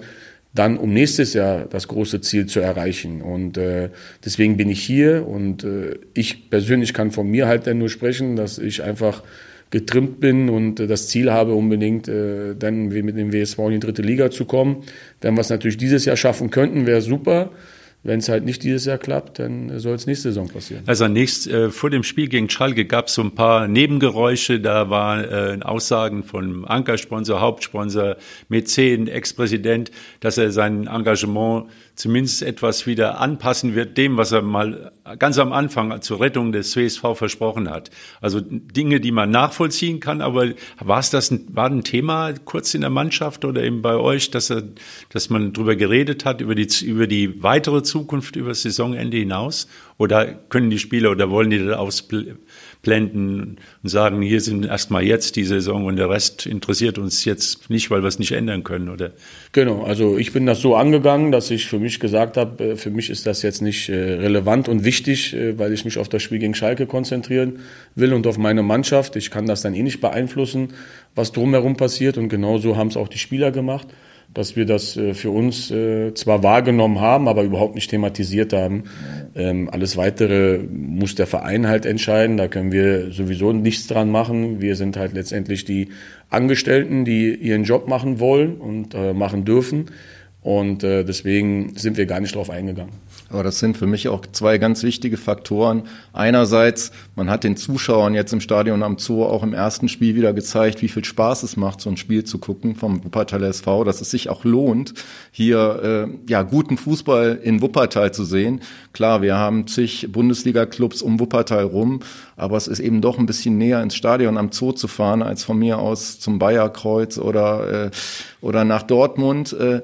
S4: dann um nächstes Jahr das große Ziel zu erreichen. Und äh, deswegen bin ich hier und äh, ich persönlich kann von mir halt dann nur sprechen, dass ich einfach getrimmt bin und äh, das Ziel habe, unbedingt äh, dann mit dem WSV in die dritte Liga zu kommen. Wenn wir es natürlich dieses Jahr schaffen könnten, wäre super. Wenn es halt nicht dieses Jahr klappt, dann soll es nächste Saison passieren.
S1: Also nächst, äh, vor dem Spiel gegen Schalke gab es so ein paar Nebengeräusche. Da waren äh, Aussagen von Ankersponsor, Hauptsponsor, Mäzen, Ex-Präsident, dass er sein Engagement zumindest etwas wieder anpassen wird dem, was er mal ganz am Anfang zur Rettung des WSV versprochen hat. Also Dinge, die man nachvollziehen kann, aber war es das war ein Thema kurz in der Mannschaft oder eben bei euch, dass er, dass man darüber geredet hat über die über die weitere Zukunft über das Saisonende hinaus Oder können die Spieler oder wollen die das ausblenden und sagen, hier sind erstmal jetzt die Saison und der Rest interessiert uns jetzt nicht, weil wir es nicht ändern können, oder?
S4: Genau, also ich bin das so angegangen, dass ich für mich gesagt habe, äh, für mich ist das jetzt nicht äh, relevant und wichtig, äh, weil ich mich auf das Spiel gegen Schalke konzentrieren will und auf meine Mannschaft. Ich kann das dann eh nicht beeinflussen, was drumherum passiert und genauso haben es auch die Spieler gemacht dass wir das äh, für uns äh, zwar wahrgenommen haben, aber überhaupt nicht thematisiert haben. Ähm, alles Weitere muss der Verein halt entscheiden. Da können wir sowieso nichts dran machen. Wir sind halt letztendlich die Angestellten, die ihren Job machen wollen und äh, machen dürfen. Und deswegen sind wir gar nicht drauf eingegangen.
S3: Aber das sind für mich auch zwei ganz wichtige Faktoren. Einerseits, man hat den Zuschauern jetzt im Stadion am Zoo auch im ersten Spiel wieder gezeigt, wie viel Spaß es macht, so ein Spiel zu gucken vom Wuppertal SV, dass es sich auch lohnt, hier äh, ja guten Fußball in Wuppertal zu sehen. Klar, wir haben zig Bundesliga-Clubs um Wuppertal rum, aber es ist eben doch ein bisschen näher ins Stadion am Zoo zu fahren, als von mir aus zum Bayerkreuz oder, äh, oder nach Dortmund. Äh,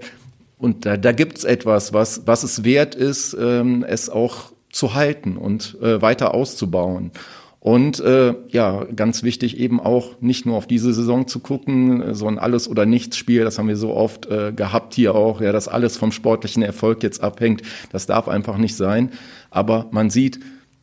S3: und da, da gibt es etwas, was, was es wert ist, ähm, es auch zu halten und äh, weiter auszubauen. Und äh, ja, ganz wichtig eben auch nicht nur auf diese Saison zu gucken, so ein Alles- oder Nichts-Spiel, das haben wir so oft äh, gehabt hier auch, ja, dass alles vom sportlichen Erfolg jetzt abhängt. Das darf einfach nicht sein. Aber man sieht,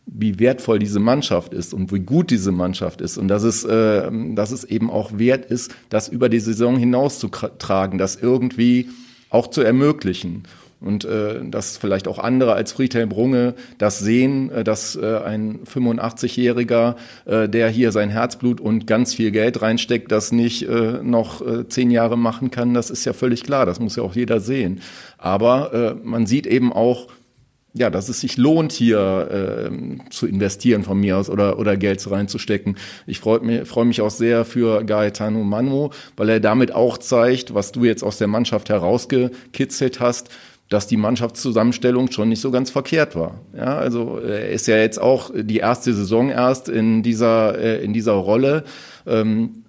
S3: wie wertvoll diese Mannschaft ist und wie gut diese Mannschaft ist und dass es, äh, dass es eben auch wert ist, das über die Saison hinaus zu tragen, dass irgendwie auch zu ermöglichen. Und äh, dass vielleicht auch andere als Friedhelm Brunge das sehen, äh, dass äh, ein 85-Jähriger, äh, der hier sein Herzblut und ganz viel Geld reinsteckt, das nicht äh, noch äh, zehn Jahre machen kann, das ist ja völlig klar. Das muss ja auch jeder sehen. Aber äh, man sieht eben auch, ja, dass es sich lohnt, hier äh, zu investieren von mir aus oder, oder Geld reinzustecken. Ich freue mich, freu mich auch sehr für Gaetano Manu, weil er damit auch zeigt, was du jetzt aus der Mannschaft herausgekitzelt hast, dass die Mannschaftszusammenstellung schon nicht so ganz verkehrt war. Ja, also er ist ja jetzt auch die erste Saison erst in dieser, äh, in dieser Rolle. Ähm,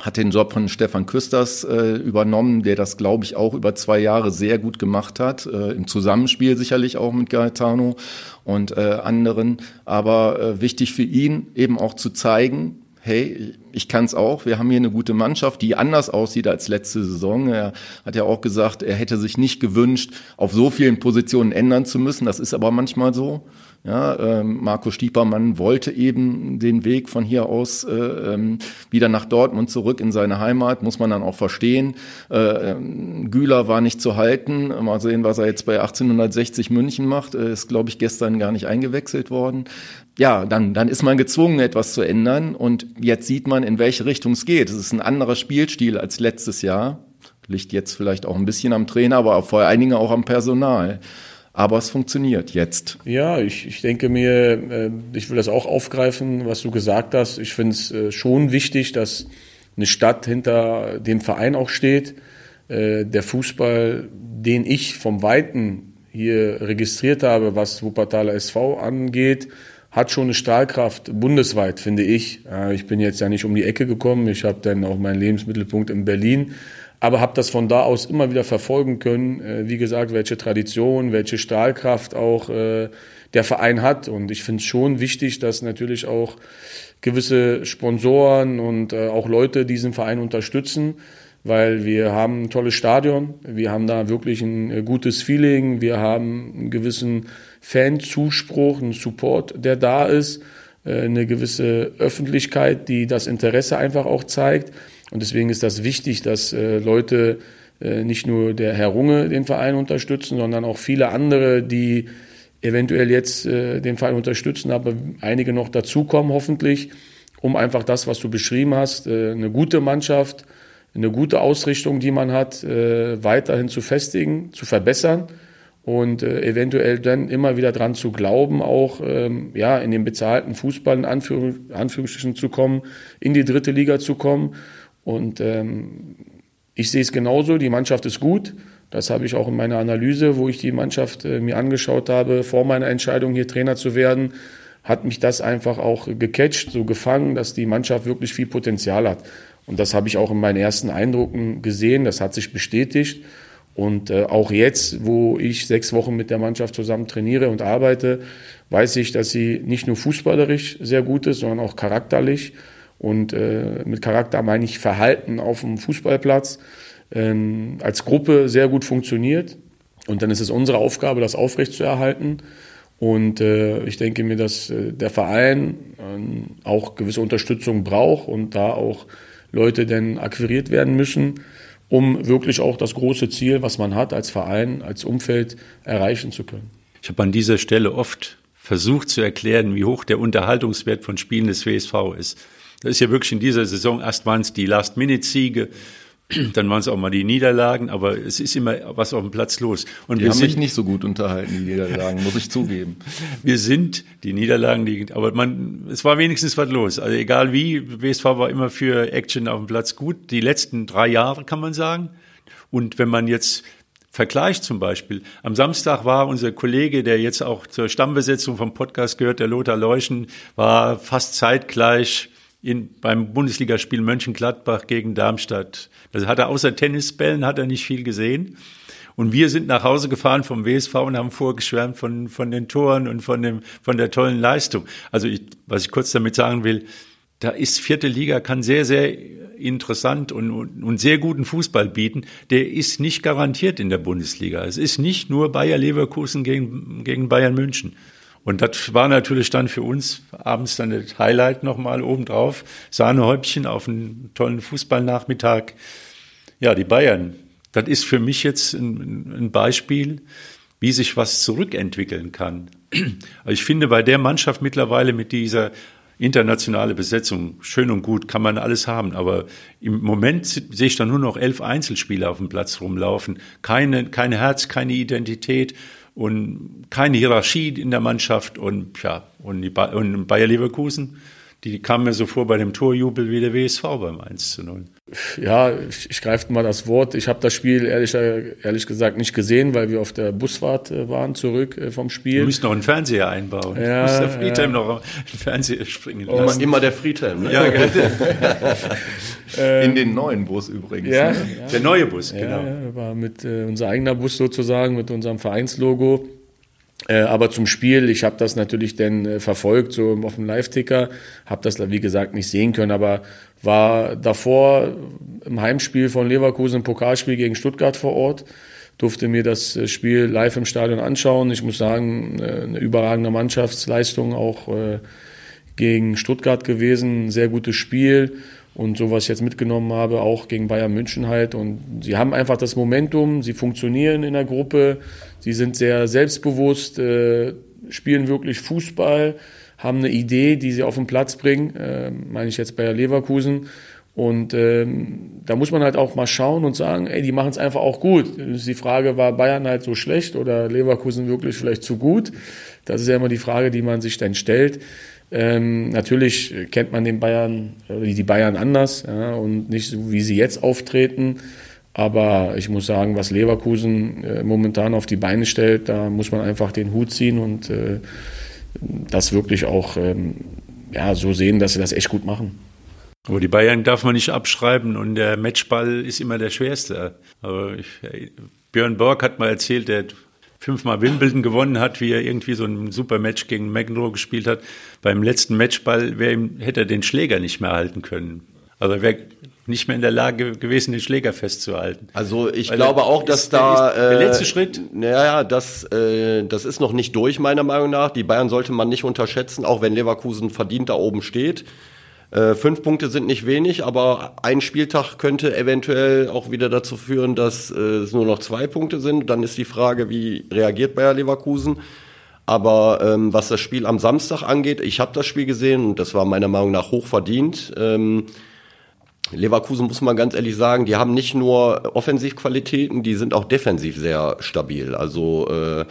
S3: hat den Job von Stefan Küsters äh, übernommen, der das, glaube ich, auch über zwei Jahre sehr gut gemacht hat, äh, im Zusammenspiel sicherlich auch mit Gaetano und äh, anderen. Aber äh, wichtig für ihn eben auch zu zeigen, hey, ich kann es auch. Wir haben hier eine gute Mannschaft, die anders aussieht als letzte Saison. Er hat ja auch gesagt, er hätte sich nicht gewünscht, auf so vielen Positionen ändern zu müssen. Das ist aber manchmal so. Ja, ähm, Marco Stiepermann wollte eben den Weg von hier aus äh, ähm, wieder nach Dortmund zurück in seine Heimat, muss man dann auch verstehen. Äh, ähm, Güler war nicht zu halten. Mal sehen, was er jetzt bei 1860 München macht. Äh, ist, glaube ich, gestern gar nicht eingewechselt worden. Ja, dann, dann ist man gezwungen, etwas zu ändern. Und jetzt sieht man, in welche Richtung es geht. Es ist ein anderer Spielstil als letztes Jahr. Liegt jetzt vielleicht auch ein bisschen am Trainer, aber vor allen Dingen auch am Personal aber es funktioniert jetzt.
S4: Ja, ich, ich denke mir, äh, ich will das auch aufgreifen, was du gesagt hast. Ich finde es äh, schon wichtig, dass eine Stadt hinter dem Verein auch steht. Äh, der Fußball, den ich vom Weiten hier registriert habe, was Wuppertaler SV angeht, hat schon eine Strahlkraft bundesweit, finde ich. Ich bin jetzt ja nicht um die Ecke gekommen. Ich habe dann auch meinen Lebensmittelpunkt in Berlin aber habe das von da aus immer wieder verfolgen können. Äh, wie gesagt, welche Tradition, welche Stahlkraft auch äh, der Verein hat. Und ich finde es schon wichtig, dass natürlich auch gewisse Sponsoren und äh, auch Leute diesen Verein unterstützen, weil wir haben ein tolles Stadion, wir haben da wirklich ein gutes Feeling, wir haben einen gewissen Fanzuspruch, einen Support, der da ist, eine gewisse Öffentlichkeit, die das Interesse einfach auch zeigt. Und deswegen ist das wichtig, dass äh, Leute äh, nicht nur der Herr Runge den Verein unterstützen, sondern auch viele andere, die eventuell jetzt äh, den Verein unterstützen, aber einige noch dazukommen hoffentlich, um einfach das, was du beschrieben hast, äh, eine gute Mannschaft, eine gute Ausrichtung, die man hat, äh, weiterhin zu festigen, zu verbessern und äh, eventuell dann immer wieder dran zu glauben, auch ähm, ja in den bezahlten Fußball in Anführungs Anführungsstrichen zu kommen, in die dritte Liga zu kommen und ähm, ich sehe es genauso, die Mannschaft ist gut. Das habe ich auch in meiner Analyse, wo ich die Mannschaft äh, mir angeschaut habe, vor meiner Entscheidung hier Trainer zu werden, hat mich das einfach auch gecatcht, so gefangen, dass die Mannschaft wirklich viel Potenzial hat. Und das habe ich auch in meinen ersten Eindrücken gesehen, das hat sich bestätigt. Und äh, auch jetzt, wo ich sechs Wochen mit der Mannschaft zusammen trainiere und arbeite, weiß ich, dass sie nicht nur fußballerisch sehr gut ist, sondern auch charakterlich. Und äh, mit Charakter meine ich Verhalten auf dem Fußballplatz ähm, als Gruppe sehr gut funktioniert. Und dann ist es unsere Aufgabe, das aufrechtzuerhalten. Und äh, ich denke mir, dass äh, der Verein äh, auch gewisse Unterstützung braucht und da auch Leute dann akquiriert werden müssen, um wirklich auch das große Ziel, was man hat als Verein, als Umfeld erreichen zu können.
S1: Ich habe an dieser Stelle oft versucht zu erklären, wie hoch der Unterhaltungswert von Spielen des WSV ist. Das ist ja wirklich in dieser Saison, erst waren es die Last-Minute-Siege, dann waren es auch mal die Niederlagen, aber es ist immer was auf dem Platz los.
S3: Und die wir haben sind, mich nicht so gut unterhalten, die Niederlagen, muss ich zugeben.
S1: Wir sind die Niederlagen, die, aber man, es war wenigstens was los. Also egal wie, WSV war immer für Action auf dem Platz gut. Die letzten drei Jahre kann man sagen. Und wenn man jetzt vergleicht zum Beispiel, am Samstag war unser Kollege, der jetzt auch zur Stammbesetzung vom Podcast gehört, der Lothar Leuschen, war fast zeitgleich in, beim Bundesligaspiel Mönchengladbach gegen Darmstadt. Das hat er außer Tennisbällen hat er nicht viel gesehen. Und wir sind nach Hause gefahren vom WSV und haben vorgeschwärmt von, von den Toren und von, dem, von der tollen Leistung. Also ich, was ich kurz damit sagen will, da ist vierte Liga, kann sehr, sehr interessant und, und, und sehr guten Fußball bieten. Der ist nicht garantiert in der Bundesliga. Es ist nicht nur Bayer Leverkusen gegen, gegen Bayern München. Und das war natürlich dann für uns abends dann das Highlight nochmal obendrauf. Sahnehäubchen auf einen tollen Fußballnachmittag. Ja, die Bayern. Das ist für mich jetzt ein, ein Beispiel, wie sich was zurückentwickeln kann. Ich finde bei der Mannschaft mittlerweile mit dieser internationale Besetzung, schön und gut, kann man alles haben, aber im Moment sehe ich da nur noch elf Einzelspieler auf dem Platz rumlaufen. Keine, kein Herz, keine Identität und keine Hierarchie in der Mannschaft und ja, und, die ba und Bayer Leverkusen, die kam mir so vor bei dem Torjubel wie der WSV beim 1 zu 0.
S4: Ja, ich, ich greife mal das Wort. Ich habe das Spiel ehrlich, ehrlich gesagt nicht gesehen, weil wir auf der Busfahrt äh, waren zurück äh, vom Spiel.
S1: Du müsst noch einen Fernseher einbauen.
S4: Ja, muss
S1: der Friedhelm
S4: ja.
S1: noch einen Fernseher springen
S2: lassen. Immer der Friedhelm. Ne?
S3: Ja, In den neuen Bus übrigens.
S4: Ja,
S3: ne?
S4: ja.
S1: Der neue Bus, genau.
S4: Ja, war mit äh, unser eigener Bus sozusagen, mit unserem Vereinslogo. Äh, aber zum Spiel, ich habe das natürlich dann äh, verfolgt, so auf dem Live-Ticker, habe das wie gesagt nicht sehen können, aber war davor im Heimspiel von Leverkusen, im Pokalspiel gegen Stuttgart vor Ort, durfte mir das äh, Spiel live im Stadion anschauen. Ich muss sagen, eine überragende Mannschaftsleistung auch gegen Stuttgart gewesen, sehr gutes Spiel und so was ich jetzt mitgenommen habe, auch gegen Bayern München halt. Und sie haben einfach das Momentum, sie funktionieren in der Gruppe, sie sind sehr selbstbewusst, äh, spielen wirklich Fußball, haben eine Idee, die sie auf den Platz bringen, äh, meine ich jetzt bei Leverkusen. Und ähm, da muss man halt auch mal schauen und sagen, ey, die machen es einfach auch gut. Die Frage, war Bayern halt so schlecht oder Leverkusen wirklich vielleicht zu gut? Das ist ja immer die Frage, die man sich dann stellt. Ähm, natürlich kennt man den Bayern, die Bayern anders ja, und nicht so, wie sie jetzt auftreten. Aber ich muss sagen, was Leverkusen äh, momentan auf die Beine stellt, da muss man einfach den Hut ziehen und äh, das wirklich auch ähm, ja, so sehen, dass sie das echt gut machen.
S1: Aber die Bayern darf man nicht abschreiben und der Matchball ist immer der schwerste. Aber ich, Björn Borg hat mal erzählt, der fünfmal Wimbledon gewonnen hat, wie er irgendwie so ein super Match gegen McEnroe gespielt hat. Beim letzten Matchball ihm, hätte er den Schläger nicht mehr halten können. Also er wäre nicht mehr in der Lage gewesen, den Schläger festzuhalten.
S2: Also ich Weil glaube auch, dass da
S1: der, der letzte äh, Schritt.
S2: Naja, das äh, das ist noch nicht durch meiner Meinung nach. Die Bayern sollte man nicht unterschätzen, auch wenn Leverkusen verdient da oben steht. Äh, fünf Punkte sind nicht wenig, aber ein Spieltag könnte eventuell auch wieder dazu führen, dass äh, es nur noch zwei Punkte sind. Dann ist die Frage, wie reagiert Bayer Leverkusen? Aber ähm, was das Spiel am Samstag angeht, ich habe das Spiel gesehen und das war meiner Meinung nach hoch verdient. Ähm, Leverkusen muss man ganz ehrlich sagen, die haben nicht nur Offensivqualitäten, die sind auch defensiv sehr stabil. Also äh,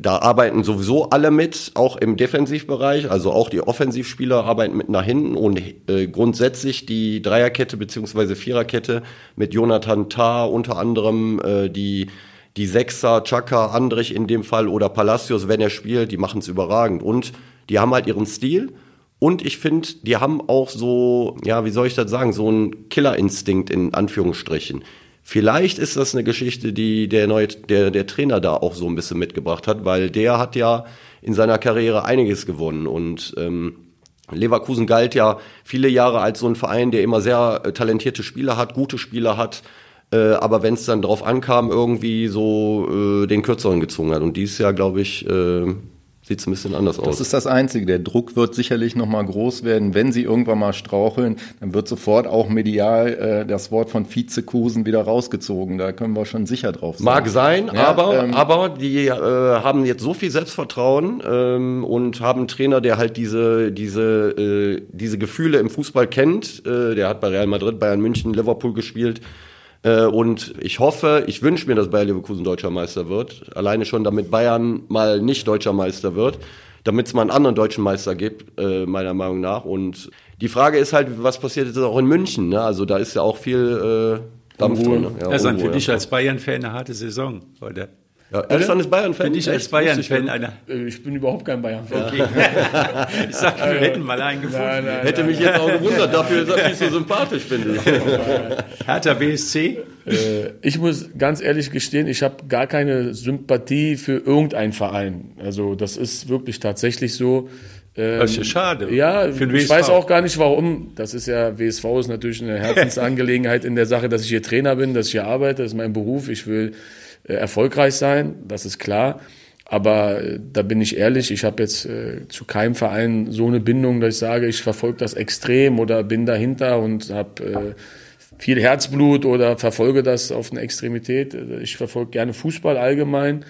S2: da arbeiten sowieso alle mit, auch im Defensivbereich. Also auch die Offensivspieler arbeiten mit nach hinten und äh, grundsätzlich die Dreierkette beziehungsweise Viererkette mit Jonathan Tah unter anderem äh, die die Sechser, Chaka, Andrich in dem Fall oder Palacios, wenn er spielt, die machen es überragend. Und die haben halt ihren Stil. Und ich finde, die haben auch so, ja, wie soll ich das sagen, so einen Killerinstinkt in Anführungsstrichen Vielleicht ist das eine Geschichte, die der neue, der, der Trainer da auch so ein bisschen mitgebracht hat, weil der hat ja in seiner Karriere einiges gewonnen und ähm, Leverkusen galt ja viele Jahre als so ein Verein, der immer sehr äh, talentierte Spieler hat, gute Spieler hat, äh, aber wenn es dann drauf ankam, irgendwie so äh, den Kürzeren gezogen hat. Und dieses Jahr, glaube ich, äh, sieht es ein bisschen anders aus.
S3: Das ist das Einzige. Der Druck wird sicherlich nochmal groß werden. Wenn sie irgendwann mal straucheln, dann wird sofort auch medial äh, das Wort von Vizekusen wieder rausgezogen. Da können wir schon sicher drauf sein.
S2: Mag sein, ja, aber, ähm, aber die äh, haben jetzt so viel Selbstvertrauen ähm, und haben einen Trainer, der halt diese, diese, äh, diese Gefühle im Fußball kennt. Äh, der hat bei Real Madrid, Bayern München, Liverpool gespielt. Äh, und ich hoffe, ich wünsche mir, dass Bayer Leverkusen deutscher Meister wird. Alleine schon, damit Bayern mal nicht deutscher Meister wird. Damit es mal einen anderen deutschen Meister gibt, äh, meiner Meinung nach. Und die Frage ist halt, was passiert jetzt auch in München? Ne? Also da ist ja auch viel äh, Dampf drin. Ne?
S1: Ja, das ist für dich als Bayern-Fan eine harte Saison heute.
S2: Ja, Elstern ist Bayern-Fan.
S1: Bin ich als Bayern-Fan einer.
S4: Äh, ich bin überhaupt kein Bayern-Fan. Okay.
S1: ich sag, wir hätten mal einen gefunden. Nein,
S2: nein, Hätte nein, mich jetzt auch gewundert, dafür, dass ich so sympathisch finde.
S1: Hertha BSC?
S4: Äh, ich muss ganz ehrlich gestehen, ich habe gar keine Sympathie für irgendeinen Verein. Also das ist wirklich tatsächlich so.
S1: Ähm, das ist ja schade.
S4: Ja, ich weiß auch gar nicht warum. Das ist ja, WSV ist natürlich eine Herzensangelegenheit in der Sache, dass ich hier Trainer bin, dass ich hier arbeite, das ist mein Beruf. Ich will äh, erfolgreich sein, das ist klar. Aber äh, da bin ich ehrlich, ich habe jetzt äh, zu keinem Verein so eine Bindung, dass ich sage, ich verfolge das extrem oder bin dahinter und habe äh, viel Herzblut oder verfolge das auf eine Extremität. Ich verfolge gerne Fußball allgemein.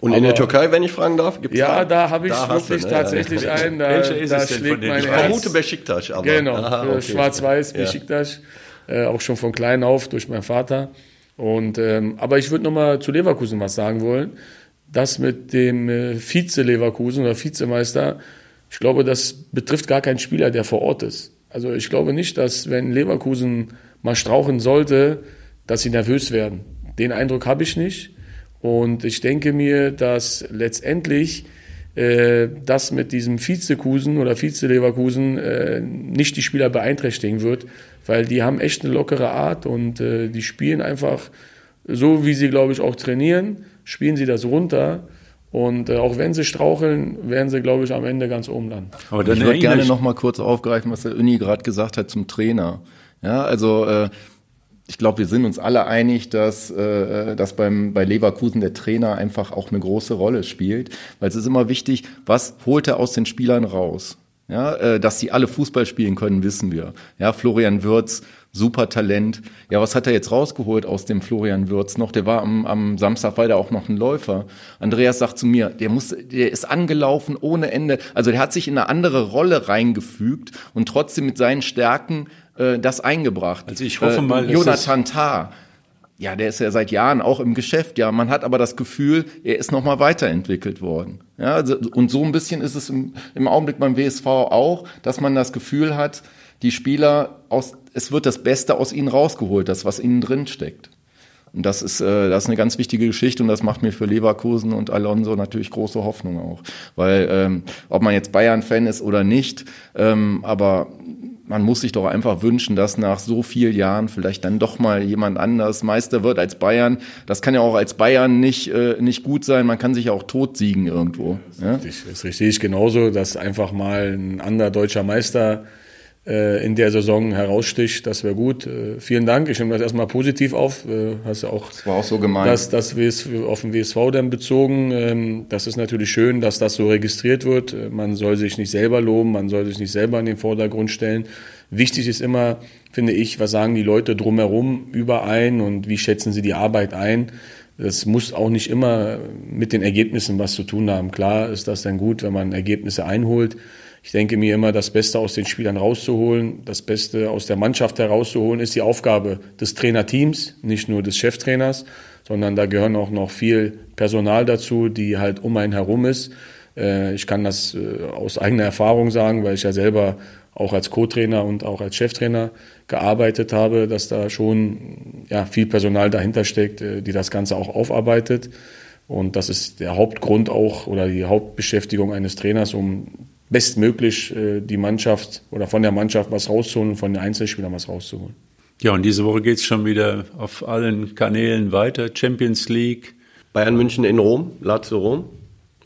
S2: Und in der Türkei, wenn ich fragen darf,
S4: gibt's Ja, da, da habe ich wirklich du, ne? tatsächlich ja. einen. Da, da schlägt mein
S2: ich
S4: Herz.
S2: vermute Besiktas, aber.
S4: Genau, okay. schwarz-weiß Besiktas. Ja. Äh, auch schon von klein auf durch meinen Vater. Und, ähm, aber ich würde noch mal zu Leverkusen was sagen wollen. Das mit dem äh, Vize-Leverkusen oder Vizemeister, ich glaube, das betrifft gar keinen Spieler, der vor Ort ist. Also ich glaube nicht, dass wenn Leverkusen mal strauchen sollte, dass sie nervös werden. Den Eindruck habe ich nicht. Und ich denke mir, dass letztendlich äh, das mit diesem Vizekusen oder Vize-Leverkusen äh, nicht die Spieler beeinträchtigen wird, weil die haben echt eine lockere Art und äh, die spielen einfach so, wie sie, glaube ich, auch trainieren, spielen sie das runter. Und äh, auch wenn sie straucheln, werden sie, glaube ich, am Ende ganz oben landen.
S3: Aber dann ich würde gerne noch mal kurz aufgreifen, was der Uni gerade gesagt hat zum Trainer. Ja, also äh, ich glaube, wir sind uns alle einig, dass, äh, dass beim, bei Leverkusen der Trainer einfach auch eine große Rolle spielt, weil es ist immer wichtig, was holt er aus den Spielern raus? Ja, äh, dass sie alle Fußball spielen können, wissen wir. Ja, Florian Würz, super Talent. Ja, was hat er jetzt rausgeholt aus dem Florian Würz noch? Der war am, am Samstag war der auch noch ein Läufer. Andreas sagt zu mir, der muss, der ist angelaufen ohne Ende. Also der hat sich in eine andere Rolle reingefügt und trotzdem mit seinen Stärken äh, das eingebracht.
S1: Also ich hoffe mal,
S3: äh, Jonathan Tah. Ja, der ist ja seit Jahren auch im Geschäft. Ja, man hat aber das Gefühl, er ist nochmal weiterentwickelt worden. Ja, also, und so ein bisschen ist es im, im Augenblick beim WSV auch, dass man das Gefühl hat, die Spieler aus, es wird das Beste aus ihnen rausgeholt, das was ihnen drin steckt. Und das ist, äh, das ist eine ganz wichtige Geschichte und das macht mir für Leverkusen und Alonso natürlich große Hoffnung auch. Weil ähm, ob man jetzt Bayern-Fan ist oder nicht, ähm, aber man muss sich doch einfach wünschen, dass nach so vielen Jahren vielleicht dann doch mal jemand anders Meister wird als Bayern. Das kann ja auch als Bayern nicht, äh, nicht gut sein. Man kann sich ja auch totsiegen irgendwo.
S4: Das ist, ja? richtig, das ist richtig genauso, dass einfach mal ein anderer deutscher Meister in der Saison heraussticht. Das wäre gut. Äh, vielen Dank. Ich nehme das erstmal positiv auf. Äh, hast auch,
S3: das war auch so gemeint.
S4: Das, das WS, auf den WSV dann bezogen. Ähm, das ist natürlich schön, dass das so registriert wird. Äh, man soll sich nicht selber loben, man soll sich nicht selber in den Vordergrund stellen. Wichtig ist immer, finde ich, was sagen die Leute drumherum überein und wie schätzen sie die Arbeit ein. Das muss auch nicht immer mit den Ergebnissen was zu tun haben. Klar ist das dann gut, wenn man Ergebnisse einholt. Ich denke mir immer, das Beste aus den Spielern rauszuholen, das Beste aus der Mannschaft herauszuholen, ist die Aufgabe des Trainerteams, nicht nur des Cheftrainers, sondern da gehören auch noch viel Personal dazu, die halt um einen herum ist. Äh, ich kann das äh, aus eigener Erfahrung sagen, weil ich ja selber auch als Co-Trainer und auch als Cheftrainer gearbeitet habe, dass da schon ja, viel Personal dahinter steckt, äh, die das Ganze auch aufarbeitet. Und das ist der Hauptgrund auch oder die Hauptbeschäftigung eines Trainers, um bestmöglich äh, die Mannschaft oder von der Mannschaft was rauszuholen und von den Einzelspielern was rauszuholen.
S1: Ja, und diese Woche geht es schon wieder auf allen Kanälen weiter. Champions League.
S2: Bayern München in Rom, Lazio Rom,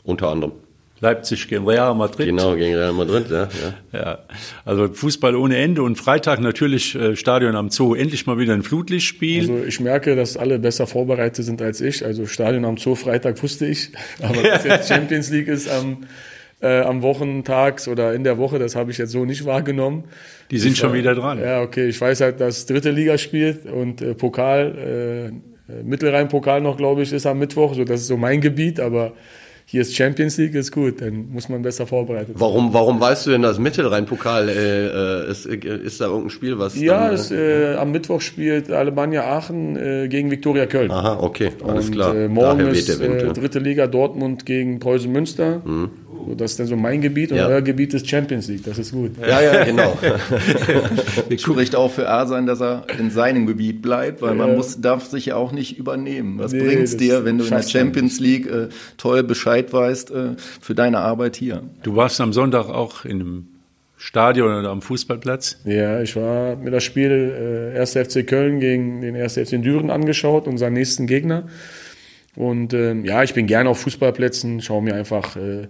S2: unter anderem.
S1: Leipzig gegen Real Madrid.
S2: Genau, gegen Real Madrid, ja.
S1: Ja, ja. also Fußball ohne Ende und Freitag natürlich äh, Stadion am Zoo. Endlich mal wieder ein Flutlichtspiel.
S4: Also ich merke, dass alle besser vorbereitet sind als ich. Also Stadion am Zoo Freitag wusste ich, aber dass jetzt Champions League ist am, äh, am Wochentags oder in der Woche, das habe ich jetzt so nicht wahrgenommen.
S1: Die sind
S4: ich
S1: schon
S4: war,
S1: wieder dran.
S4: Ja, okay. Ich weiß halt, dass dritte Liga spielt und äh, Pokal, äh, Mittelrhein-Pokal noch, glaube ich, ist am Mittwoch. So, das ist so mein Gebiet, aber hier ist Champions League, ist gut, dann muss man besser vorbereitet sein.
S2: Warum, warum weißt du denn, dass Mittelrhein-Pokal äh, ist, ist da irgendein Spiel, was
S4: Ja,
S2: dann,
S4: es, äh, am Mittwoch spielt Alemannia Aachen äh, gegen Viktoria Köln.
S2: Aha, okay, alles
S4: Und,
S2: klar.
S4: Äh, morgen ist äh, dritte Liga Dortmund gegen Preußen Münster. So, das ist dann so mein Gebiet und
S2: Ja.
S4: euer Gebiet ist Champions League. Das ist gut.
S2: Ja, ja, genau.
S3: Spricht auch für A sein, dass er in seinem Gebiet bleibt, weil man muss, darf sich ja auch nicht übernehmen. Was
S4: Nee,
S3: bringt's dir, wenn du in der Champions League äh, toll Bescheid weißt äh, für deine Arbeit hier?
S1: Du warst am Sonntag auch in einem Stadion oder am Fußballplatz.
S4: Ja, ich war mir das Spiel äh, 1. FC Köln gegen den 1. FC Düren angeschaut, unseren nächsten Gegner. Und ähm, ja, ich bin gerne auf Fußballplätzen, schaue mir einfach äh,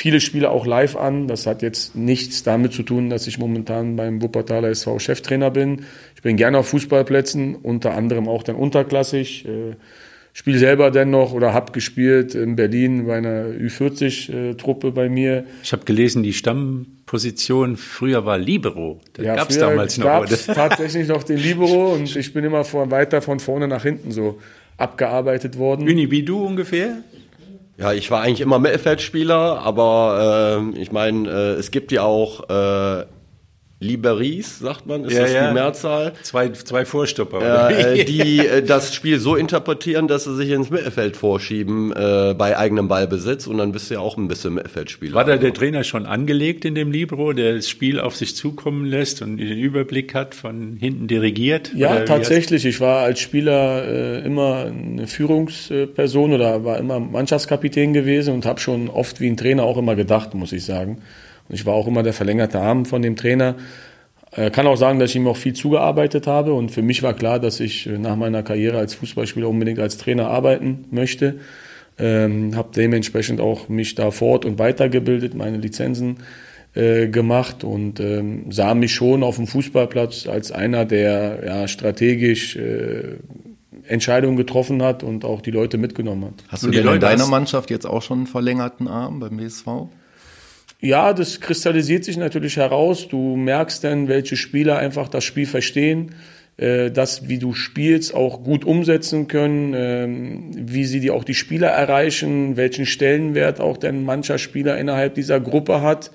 S4: viele Spiele auch live an. Das hat jetzt nichts damit zu tun, dass ich momentan beim Wuppertaler SV Cheftrainer bin. Ich bin gerne auf Fußballplätzen, unter anderem auch dann unterklassig. Äh, Spiele selber dennoch oder habe gespielt in Berlin bei einer Ü40-Truppe bei mir.
S1: Ich habe gelesen, die Stammposition früher war Libero. Das
S4: Ja,
S1: gab's
S4: früher
S1: damals noch.
S4: gab's
S1: oder?
S4: tatsächlich noch den Libero und ich bin immer von, weiter von vorne nach hinten so abgearbeitet worden.
S1: Uni, wie du ungefähr?
S2: Ja, ich war eigentlich immer Mittelfeldspieler, aber äh, ich meine, äh, es gibt ja auch äh, Liberis, sagt man, ist
S1: Ja,
S2: das
S1: ja.
S2: die Mehrzahl?
S1: Zwei, zwei Vorstopper.
S2: Ja,
S1: oder wie?
S2: äh, die äh, das Spiel so interpretieren, dass sie sich ins Mittelfeld vorschieben äh, bei eigenem Ballbesitz und dann bist du ja auch ein bisschen Mittelfeldspieler.
S1: War da der Trainer schon angelegt in dem Libero, der das Spiel auf sich zukommen lässt und den Überblick hat, von hinten dirigiert?
S4: Ja,
S1: Oder
S4: tatsächlich. Ich war als Spieler äh, immer eine Führungsperson oder war immer Mannschaftskapitän gewesen und habe schon oft wie ein Trainer auch immer gedacht, muss ich sagen. Und ich war auch immer der verlängerte Arm von dem Trainer. Kann auch sagen, dass ich ihm auch viel zugearbeitet habe und für mich war klar, dass ich äh, nach meiner Karriere als Fußballspieler unbedingt als Trainer arbeiten möchte. Ähm, habe dementsprechend auch mich da fort und weitergebildet, meine Lizenzen äh, gemacht und ähm, sah mich schon auf dem Fußballplatz als einer, der ja, strategisch äh, Entscheidungen getroffen hat und auch die Leute mitgenommen hat.
S3: Hast du denn in deiner Mannschaft jetzt auch schon einen verlängerten Arm beim WSV?
S4: Ja, das kristallisiert sich natürlich heraus. Du merkst dann, welche Spieler einfach das Spiel verstehen, äh, das, wie du spielst, auch gut umsetzen können, ähm, wie sie die, auch die Spieler erreichen, welchen Stellenwert auch denn mancher Spieler innerhalb dieser Gruppe hat.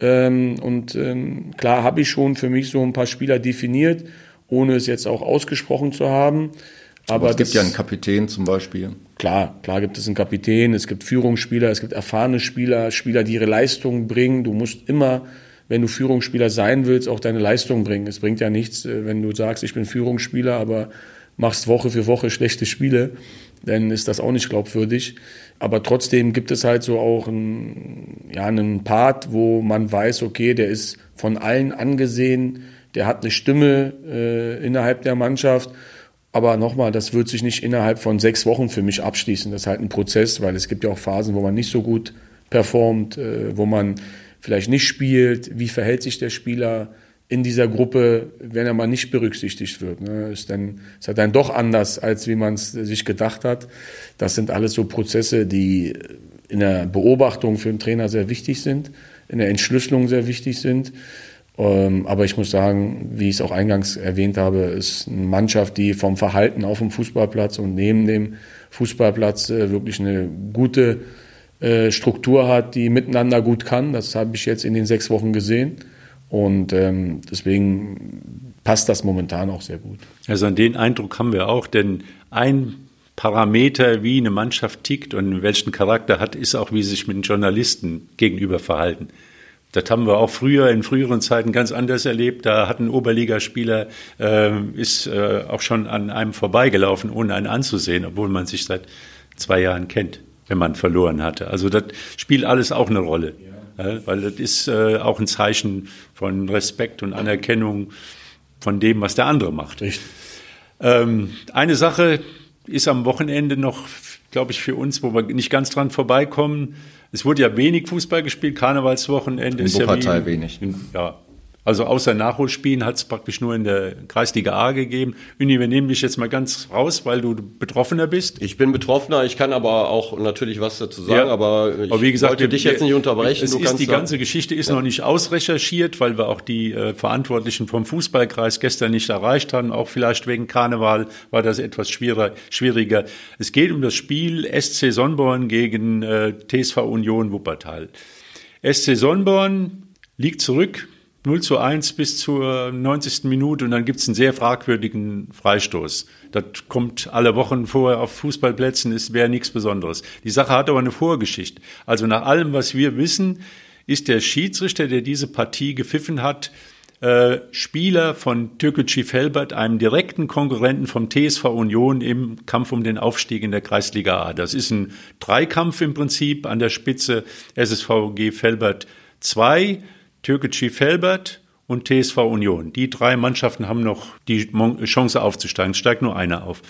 S4: Ähm, und ähm, klar habe ich schon für mich so ein paar Spieler definiert, ohne es jetzt auch ausgesprochen zu haben. Aber
S3: es gibt
S4: das-
S3: ja einen Kapitän zum Beispiel.
S4: Klar, klar gibt es einen Kapitän, es gibt Führungsspieler, es gibt erfahrene Spieler, Spieler, die ihre Leistung bringen. Du musst immer, wenn du Führungsspieler sein willst, auch deine Leistung bringen. Es bringt ja nichts, äh, wenn du sagst, ich bin Führungsspieler, aber machst Woche für Woche schlechte Spiele, dann ist das auch nicht glaubwürdig. Aber trotzdem gibt es halt so auch einen, ja, einen Part, wo man weiß, okay, der ist von allen angesehen, der hat eine Stimme äh, innerhalb der Mannschaft. Aber nochmal, das wird sich nicht innerhalb von sechs Wochen für mich abschließen. Das ist halt ein Prozess, weil es gibt ja auch Phasen, wo man nicht so gut performt, äh, wo man vielleicht nicht spielt. Wie verhält sich der Spieler in dieser Gruppe, wenn er mal nicht berücksichtigt wird? Ne? Ist, dann, ist halt dann doch anders, als wie man es sich gedacht hat. Das sind alles so Prozesse, die in der Beobachtung für den Trainer sehr wichtig sind, in der Entschlüsselung sehr wichtig sind. Ähm, aber ich muss sagen, wie ich es auch eingangs erwähnt habe, ist eine Mannschaft, die vom Verhalten auf dem Fußballplatz und neben dem Fußballplatz äh, wirklich eine gute äh, Struktur hat, die miteinander gut kann. Das habe ich jetzt in den sechs Wochen gesehen. Und ähm, deswegen passt das momentan auch sehr gut.
S1: Also an den Eindruck haben wir auch, denn ein Parameter, wie eine Mannschaft tickt und welchen Charakter hat, ist auch, wie sie sich mit den Journalisten gegenüber verhalten. Das haben wir auch früher, in früheren Zeiten ganz anders erlebt. Da hat ein Oberligaspieler, äh, ist äh, auch schon an einem vorbeigelaufen, ohne einen anzusehen, obwohl man sich seit zwei Jahren kennt, wenn man verloren hatte. Also das spielt alles auch eine Rolle. Ja. weil das ist äh, auch ein Zeichen von Respekt und Anerkennung von dem, was der andere macht. Ähm, eine Sache ist am Wochenende noch, glaube ich, für uns, wo wir nicht ganz dran vorbeikommen. Es wurde ja wenig Fußball gespielt, Karnevalswochenende
S3: In
S1: ist ja
S3: Wuppertal
S1: wie,
S3: wenig.
S1: In, ja, also außer Nachholspielen hat es praktisch nur in der Kreisliga A gegeben. Uni, wir nehmen dich jetzt mal ganz raus, weil du Betroffener bist.
S2: Ich bin Betroffener, ich kann aber auch natürlich was dazu sagen,
S1: Ja.
S2: aber ich
S1: Aber wie gesagt,
S2: wollte dich
S1: wir-
S2: jetzt nicht unterbrechen.
S1: Es ist, die ganze Geschichte ist noch nicht ausrecherchiert, weil wir auch die äh, Verantwortlichen vom Fußballkreis gestern nicht erreicht haben. Auch vielleicht wegen Karneval war das etwas schwieriger. schwieriger. Es geht um das Spiel SC Sonnborn gegen äh, TSV Union Wuppertal. SC Sonnborn liegt zurück 0 zu 1 bis zur 90. Minute und dann gibt es einen sehr fragwürdigen Freistoß. Das kommt alle Wochen vor auf Fußballplätzen, es wäre nichts Besonderes. Die Sache hat aber eine Vorgeschichte. Also nach allem, was wir wissen, ist der Schiedsrichter, der diese Partie gepfiffen hat, äh, Spieler von Türkgücü Felbert, einem direkten Konkurrenten vom TSV Union im Kampf um den Aufstieg in der Kreisliga A. Das ist ein Dreikampf im Prinzip an der Spitze SSVG Felbert 2, Türkgücü Felbert und TSV Union. Die drei Mannschaften haben noch die Chance aufzusteigen. Es steigt nur einer auf.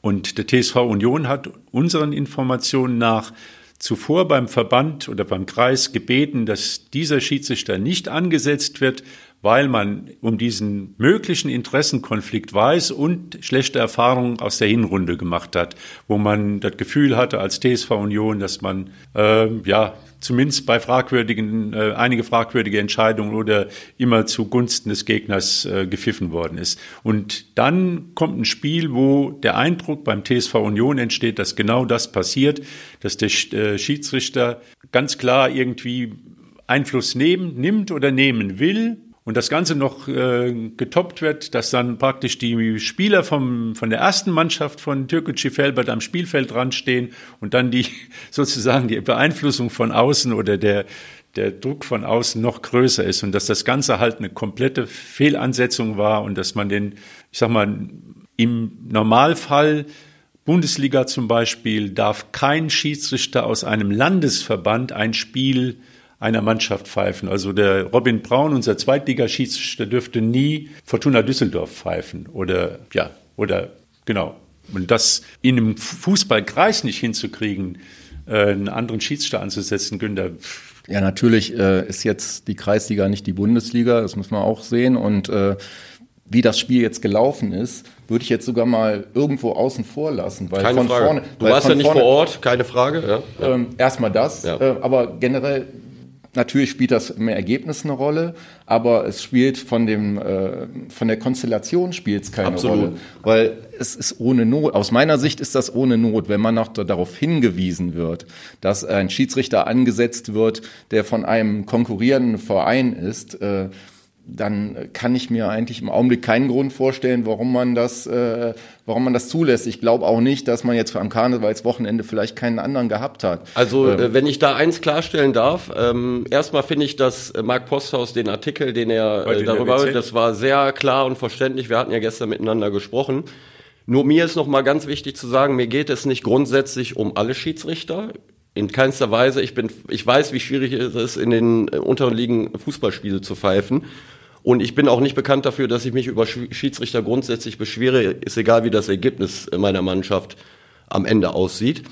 S1: Und der TSV Union hat unseren Informationen nach zuvor beim Verband oder beim Kreis gebeten, dass dieser Schiedsrichter nicht angesetzt wird, weil man um diesen möglichen Interessenkonflikt weiß und schlechte Erfahrungen aus der Hinrunde gemacht hat, wo man das Gefühl hatte als TSV Union, dass man ähm, ja zumindest bei fragwürdigen, äh, einige fragwürdige Entscheidungen oder immer zugunsten des Gegners äh, gepfiffen worden ist. Und dann kommt ein Spiel, wo der Eindruck beim TSV Union entsteht, dass genau das passiert, dass der äh, Schiedsrichter ganz klar irgendwie Einfluss nehmen, nimmt oder nehmen will und das Ganze noch äh, getoppt wird, dass dann praktisch die Spieler vom, von der ersten Mannschaft von Türkgücü Felbert am Spielfeld dran stehen und dann die sozusagen die Beeinflussung von außen oder der, der Druck von außen noch größer ist und dass das Ganze halt eine komplette Fehlansetzung war und dass man den, ich sag mal, im Normalfall Bundesliga zum Beispiel darf kein Schiedsrichter aus einem Landesverband ein Spiel einer Mannschaft pfeifen. Also der Robin Braun, unser Zweitligaschiedsrichter, dürfte nie Fortuna Düsseldorf pfeifen oder ja oder genau. Und das in einem Fußballkreis nicht hinzukriegen, äh, einen anderen Schiedsrichter anzusetzen, Günther.
S3: Ja, natürlich äh, ist jetzt die Kreisliga nicht die Bundesliga, das muss man auch sehen. Und äh, wie das Spiel jetzt gelaufen ist, würde ich jetzt sogar mal irgendwo außen vor lassen. Weil
S2: Keine
S3: von
S2: Frage.
S3: vorne,
S2: du
S3: weil
S2: warst
S3: von
S2: ja nicht
S3: vorne,
S2: vor Ort, keine Frage. Ja.
S3: Ähm, erstmal das,
S2: Ja.
S3: äh, aber generell natürlich spielt das im Ergebnis eine Rolle, aber es spielt von dem äh, von der Konstellation spielt es keine
S2: Absolut.
S3: Rolle, weil es ist ohne Not. Aus meiner Sicht ist das ohne Not, wenn man noch da- darauf hingewiesen wird, dass ein Schiedsrichter angesetzt wird, der von einem konkurrierenden Verein ist. Äh, dann kann ich mir eigentlich im Augenblick keinen Grund vorstellen, warum man das, äh, warum man das zulässt. Ich glaube auch nicht, dass man jetzt am Karnevalswochenende vielleicht keinen anderen gehabt hat.
S2: Also, äh, wenn ich da eins klarstellen darf, ähm, erstmal finde ich, dass äh, Marc Posthaus den Artikel, den er
S1: Heute
S2: äh, darüber, das war sehr klar und verständlich. Wir hatten ja gestern miteinander gesprochen. Nur mir ist noch mal ganz wichtig zu sagen, mir geht es nicht grundsätzlich um alle Schiedsrichter. In keinster Weise. Ich bin, ich weiß, wie schwierig es ist, in den äh, unteren Ligen Fußballspiele zu pfeifen. Und ich bin auch nicht bekannt dafür, dass ich mich über Sch- Schiedsrichter grundsätzlich beschwere. Ist egal, wie das Ergebnis meiner Mannschaft am Ende aussieht.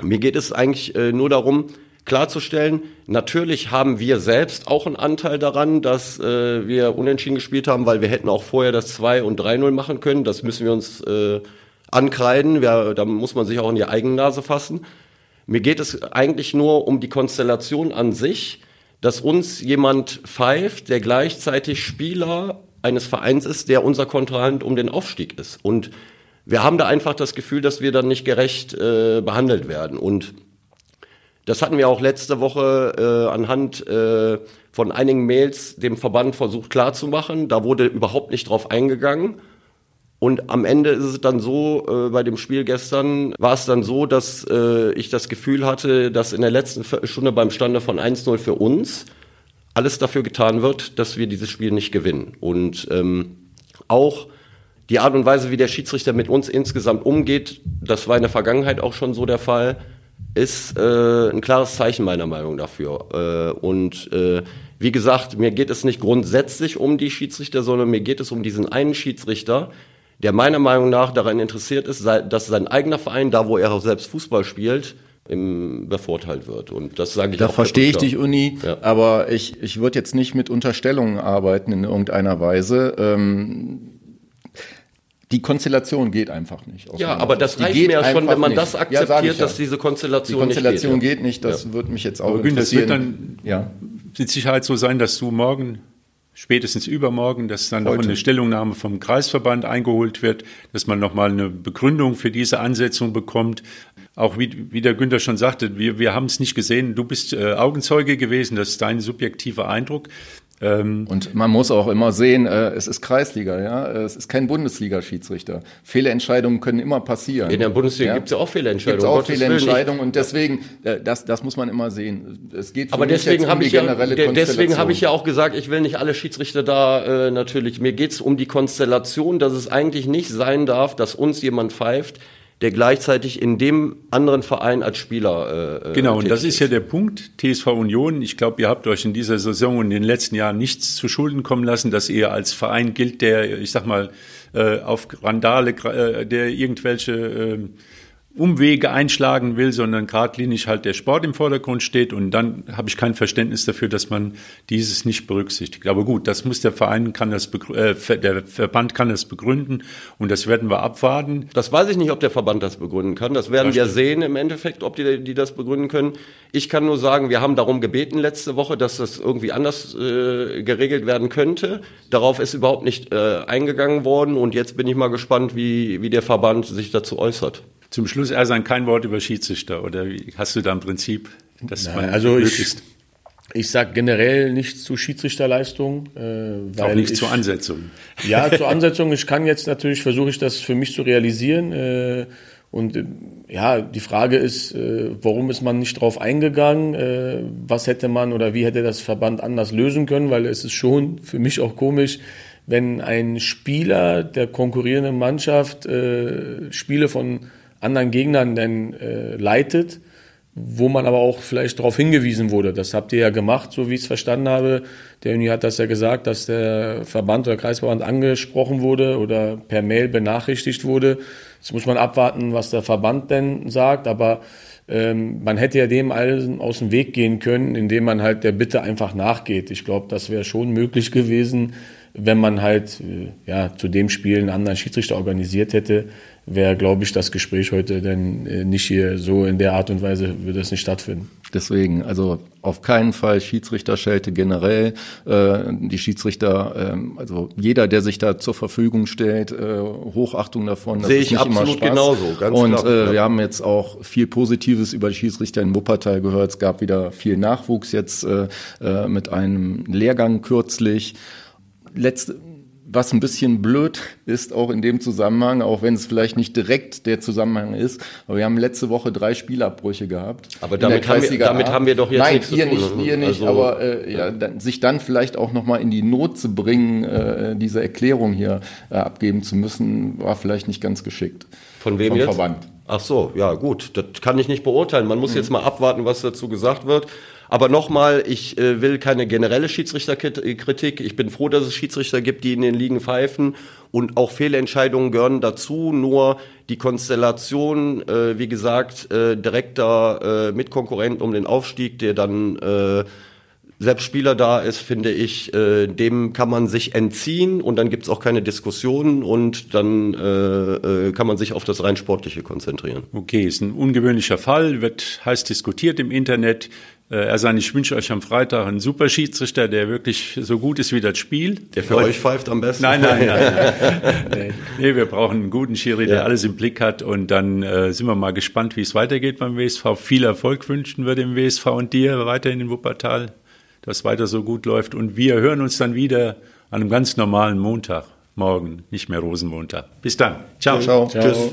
S2: Mir geht es eigentlich äh, nur darum, klarzustellen, natürlich haben wir selbst auch einen Anteil daran, dass äh, wir unentschieden gespielt haben, weil wir hätten auch vorher das 2 und 3-0 machen können. Das müssen wir uns ankreiden. Da muss man sich auch in die Eigennase fassen. Mir geht es eigentlich nur um die Konstellation an sich, dass uns jemand pfeift, der gleichzeitig Spieler eines Vereins ist, der unser Kontrahent um den Aufstieg ist. Und wir haben da einfach das Gefühl, dass wir dann nicht gerecht äh, behandelt werden. Und das hatten wir auch letzte Woche äh, anhand äh, von einigen Mails dem Verband versucht klarzumachen. Da wurde überhaupt nicht drauf eingegangen. Und am Ende ist es dann so, äh, bei dem Spiel gestern war es dann so, dass äh, ich das Gefühl hatte, dass in der letzten Viertelstunde beim Stande von 1-0 für uns alles dafür getan wird, dass wir dieses Spiel nicht gewinnen. Und ähm, auch die Art und Weise, wie der Schiedsrichter mit uns insgesamt umgeht, das war in der Vergangenheit auch schon so der Fall, ist äh, ein klares Zeichen meiner Meinung dafür. Äh, und äh, Wie gesagt, mir geht es nicht grundsätzlich um die Schiedsrichter, sondern mir geht es um diesen einen Schiedsrichter, der meiner Meinung nach daran interessiert ist, dass sein eigener Verein, da wo er auch selbst Fußball spielt, im, bevorteilt wird. Und das sage ich
S3: Da
S2: auch
S3: verstehe ich dich, Uni,
S2: Ja.
S3: aber ich, ich würde jetzt nicht mit Unterstellungen arbeiten in irgendeiner Weise. Ähm, die Konstellation geht einfach nicht. aus
S2: Ja, aber das
S3: Die
S2: reicht
S3: geht
S2: mir ja schon, wenn man
S3: nicht.
S2: das
S3: Ja,
S2: akzeptiert,
S3: ja.
S2: dass diese
S3: Die
S2: Konstellation,
S3: Konstellation
S2: nicht geht.
S3: geht nicht, das würde mich jetzt auch
S1: Aber Gün, das wird
S3: interessieren.
S1: dann
S3: ja.
S1: mit Sicherheit so sein, dass du morgen, spätestens übermorgen, dass dann noch
S3: Heute.
S1: eine Stellungnahme vom Kreisverband eingeholt wird, dass man nochmal eine Begründung für diese Ansetzung bekommt. Auch wie, wie der Günther schon sagte, wir, wir haben es nicht gesehen. Du bist äh, Augenzeuge gewesen, das ist dein subjektiver Eindruck. Ähm,
S3: Und man muss auch immer sehen, äh, es ist Kreisliga, ja, es ist kein Bundesliga-Schiedsrichter. Fehlentscheidungen können immer passieren.
S2: In der Bundesliga
S3: Ja.
S2: gibt's ja auch Fehlentscheidungen.
S3: Gibt auch
S2: Gottes.
S3: Fehlentscheidungen und deswegen, äh, das, das muss man immer sehen. Es geht
S2: Aber deswegen
S3: um
S2: habe
S3: die
S2: ich ja, deswegen habe ich ja auch gesagt, ich will nicht alle Schiedsrichter da äh, natürlich. Mir geht's um die Konstellation, dass es eigentlich nicht sein darf, dass uns jemand pfeift, der gleichzeitig in dem anderen Verein als Spieler äh,
S1: Genau, und das ist ja der Punkt, TSV Union. Ich glaube, ihr habt euch in dieser Saison und in den letzten Jahren nichts zu Schulden kommen lassen, dass ihr als Verein gilt, der, ich sag mal, äh, auf Randale, äh, der irgendwelche äh, Umwege einschlagen will, sondern geradlinig halt der Sport im Vordergrund steht. Und dann habe ich kein Verständnis dafür, dass man dieses nicht berücksichtigt. Aber gut, das muss der Verein, kann das, äh, der Verband kann das begründen und das werden wir abwarten.
S2: Das weiß ich nicht, ob der Verband das begründen kann. Das werden wir sehen im Endeffekt, ob die, die das begründen können. Ich kann nur sagen, wir haben darum gebeten letzte Woche, dass das irgendwie anders äh, geregelt werden könnte. Darauf ist überhaupt nicht äh, eingegangen worden und jetzt bin ich mal gespannt, wie, wie der Verband sich dazu äußert.
S1: Zum Schluss, Ersan, kein Wort über Schiedsrichter oder hast du da ein Prinzip, dass
S4: Nein,
S1: man
S4: also ich-
S1: möglichst
S4: Ich sag generell nichts zu Schiedsrichterleistung, äh, weil
S1: auch nicht
S4: ich,
S1: zur Ansetzung.
S4: Ja, zur Ansetzung. Ich kann jetzt natürlich, versuche ich das für mich zu realisieren. Äh, und äh, ja, die Frage ist, äh, warum ist man nicht drauf eingegangen? Äh, was hätte man oder wie hätte das Verband anders lösen können? Weil es ist schon für mich auch komisch, wenn ein Spieler der konkurrierenden Mannschaft äh, Spiele von anderen Gegnern dann äh, leitet wo man aber auch vielleicht darauf hingewiesen wurde. Das habt ihr ja gemacht, so wie ich es verstanden habe. Der Uni hat das ja gesagt, dass der Verband oder Kreisverband angesprochen wurde oder per Mail benachrichtigt wurde. Jetzt muss man abwarten, was der Verband denn sagt, aber ähm, man hätte ja dem allen aus dem Weg gehen können, indem man halt der Bitte einfach nachgeht. Ich glaube, das wäre schon möglich gewesen, wenn man halt äh, ja zu dem Spiel einen anderen Schiedsrichter organisiert hätte, wäre, glaube ich, das Gespräch heute dann äh, nicht hier so in der Art und Weise würde es nicht stattfinden.
S3: Deswegen, also auf keinen Fall Schiedsrichterschelte generell. Äh, die Schiedsrichter, ähm, also jeder, der sich da zur Verfügung stellt, äh, Hochachtung davon. Das
S2: Sehe
S3: ist
S2: ich absolut
S3: Spaß.
S2: genauso, ganz
S3: Und
S2: klar,
S3: äh,
S2: ja.
S3: wir haben jetzt auch viel Positives über die Schiedsrichter in Wuppertal gehört. Es gab wieder viel Nachwuchs jetzt äh, mit einem Lehrgang kürzlich. Letzte, was ein bisschen blöd ist, auch in dem Zusammenhang, auch wenn es vielleicht nicht direkt der Zusammenhang ist, aber wir haben letzte Woche drei Spielabbrüche gehabt.
S2: Aber damit haben wir- damit haben wir doch jetzt
S3: Nein,
S2: nichts zu
S3: ihr
S2: tun,
S3: nicht,
S2: ne?
S3: ihr nicht,
S2: Also-
S3: aber äh, ja, dann, sich dann vielleicht auch nochmal in die Not zu bringen, äh, diese Erklärung hier äh, abgeben zu müssen, war vielleicht nicht ganz geschickt.
S2: Von wem
S3: Vom
S2: jetzt?
S3: Verband.
S2: Ach so, ja gut, das kann ich nicht beurteilen. Man
S3: Mhm.
S2: muss jetzt mal abwarten, was dazu gesagt wird. Aber nochmal, ich äh, will keine generelle Schiedsrichterkritik. Ich bin froh, dass es Schiedsrichter gibt, die in den Ligen pfeifen. Und auch Fehlentscheidungen gehören dazu. Nur die Konstellation, äh, wie gesagt, äh, direkter äh, Mitkonkurrent um den Aufstieg, der dann äh, selbst Spieler da ist, finde ich, äh, dem kann man sich entziehen und dann gibt's auch keine Diskussionen und dann äh, äh, kann man sich auf das rein Sportliche konzentrieren.
S1: Okay, ist ein ungewöhnlicher Fall, wird heiß diskutiert im Internet. Äh, Ersan, ich wünsche euch am Freitag einen super Schiedsrichter, der wirklich so gut ist wie das Spiel.
S2: Der für euch pfeift am besten?
S1: Nein, nein, nein. nein. nee, wir brauchen einen guten Schiri, der
S2: Ja.
S1: alles im Blick hat. Und dann äh, sind wir mal gespannt, wie es weitergeht beim WSV. Viel Erfolg wünschen wir dem WSV und dir weiterhin in Wuppertal, dass weiter so gut läuft. Und wir hören uns dann wieder an einem ganz normalen Montag. Morgen, nicht mehr Rosenmontag. Bis dann. Ciao.
S3: Ciao.
S2: Tschüss.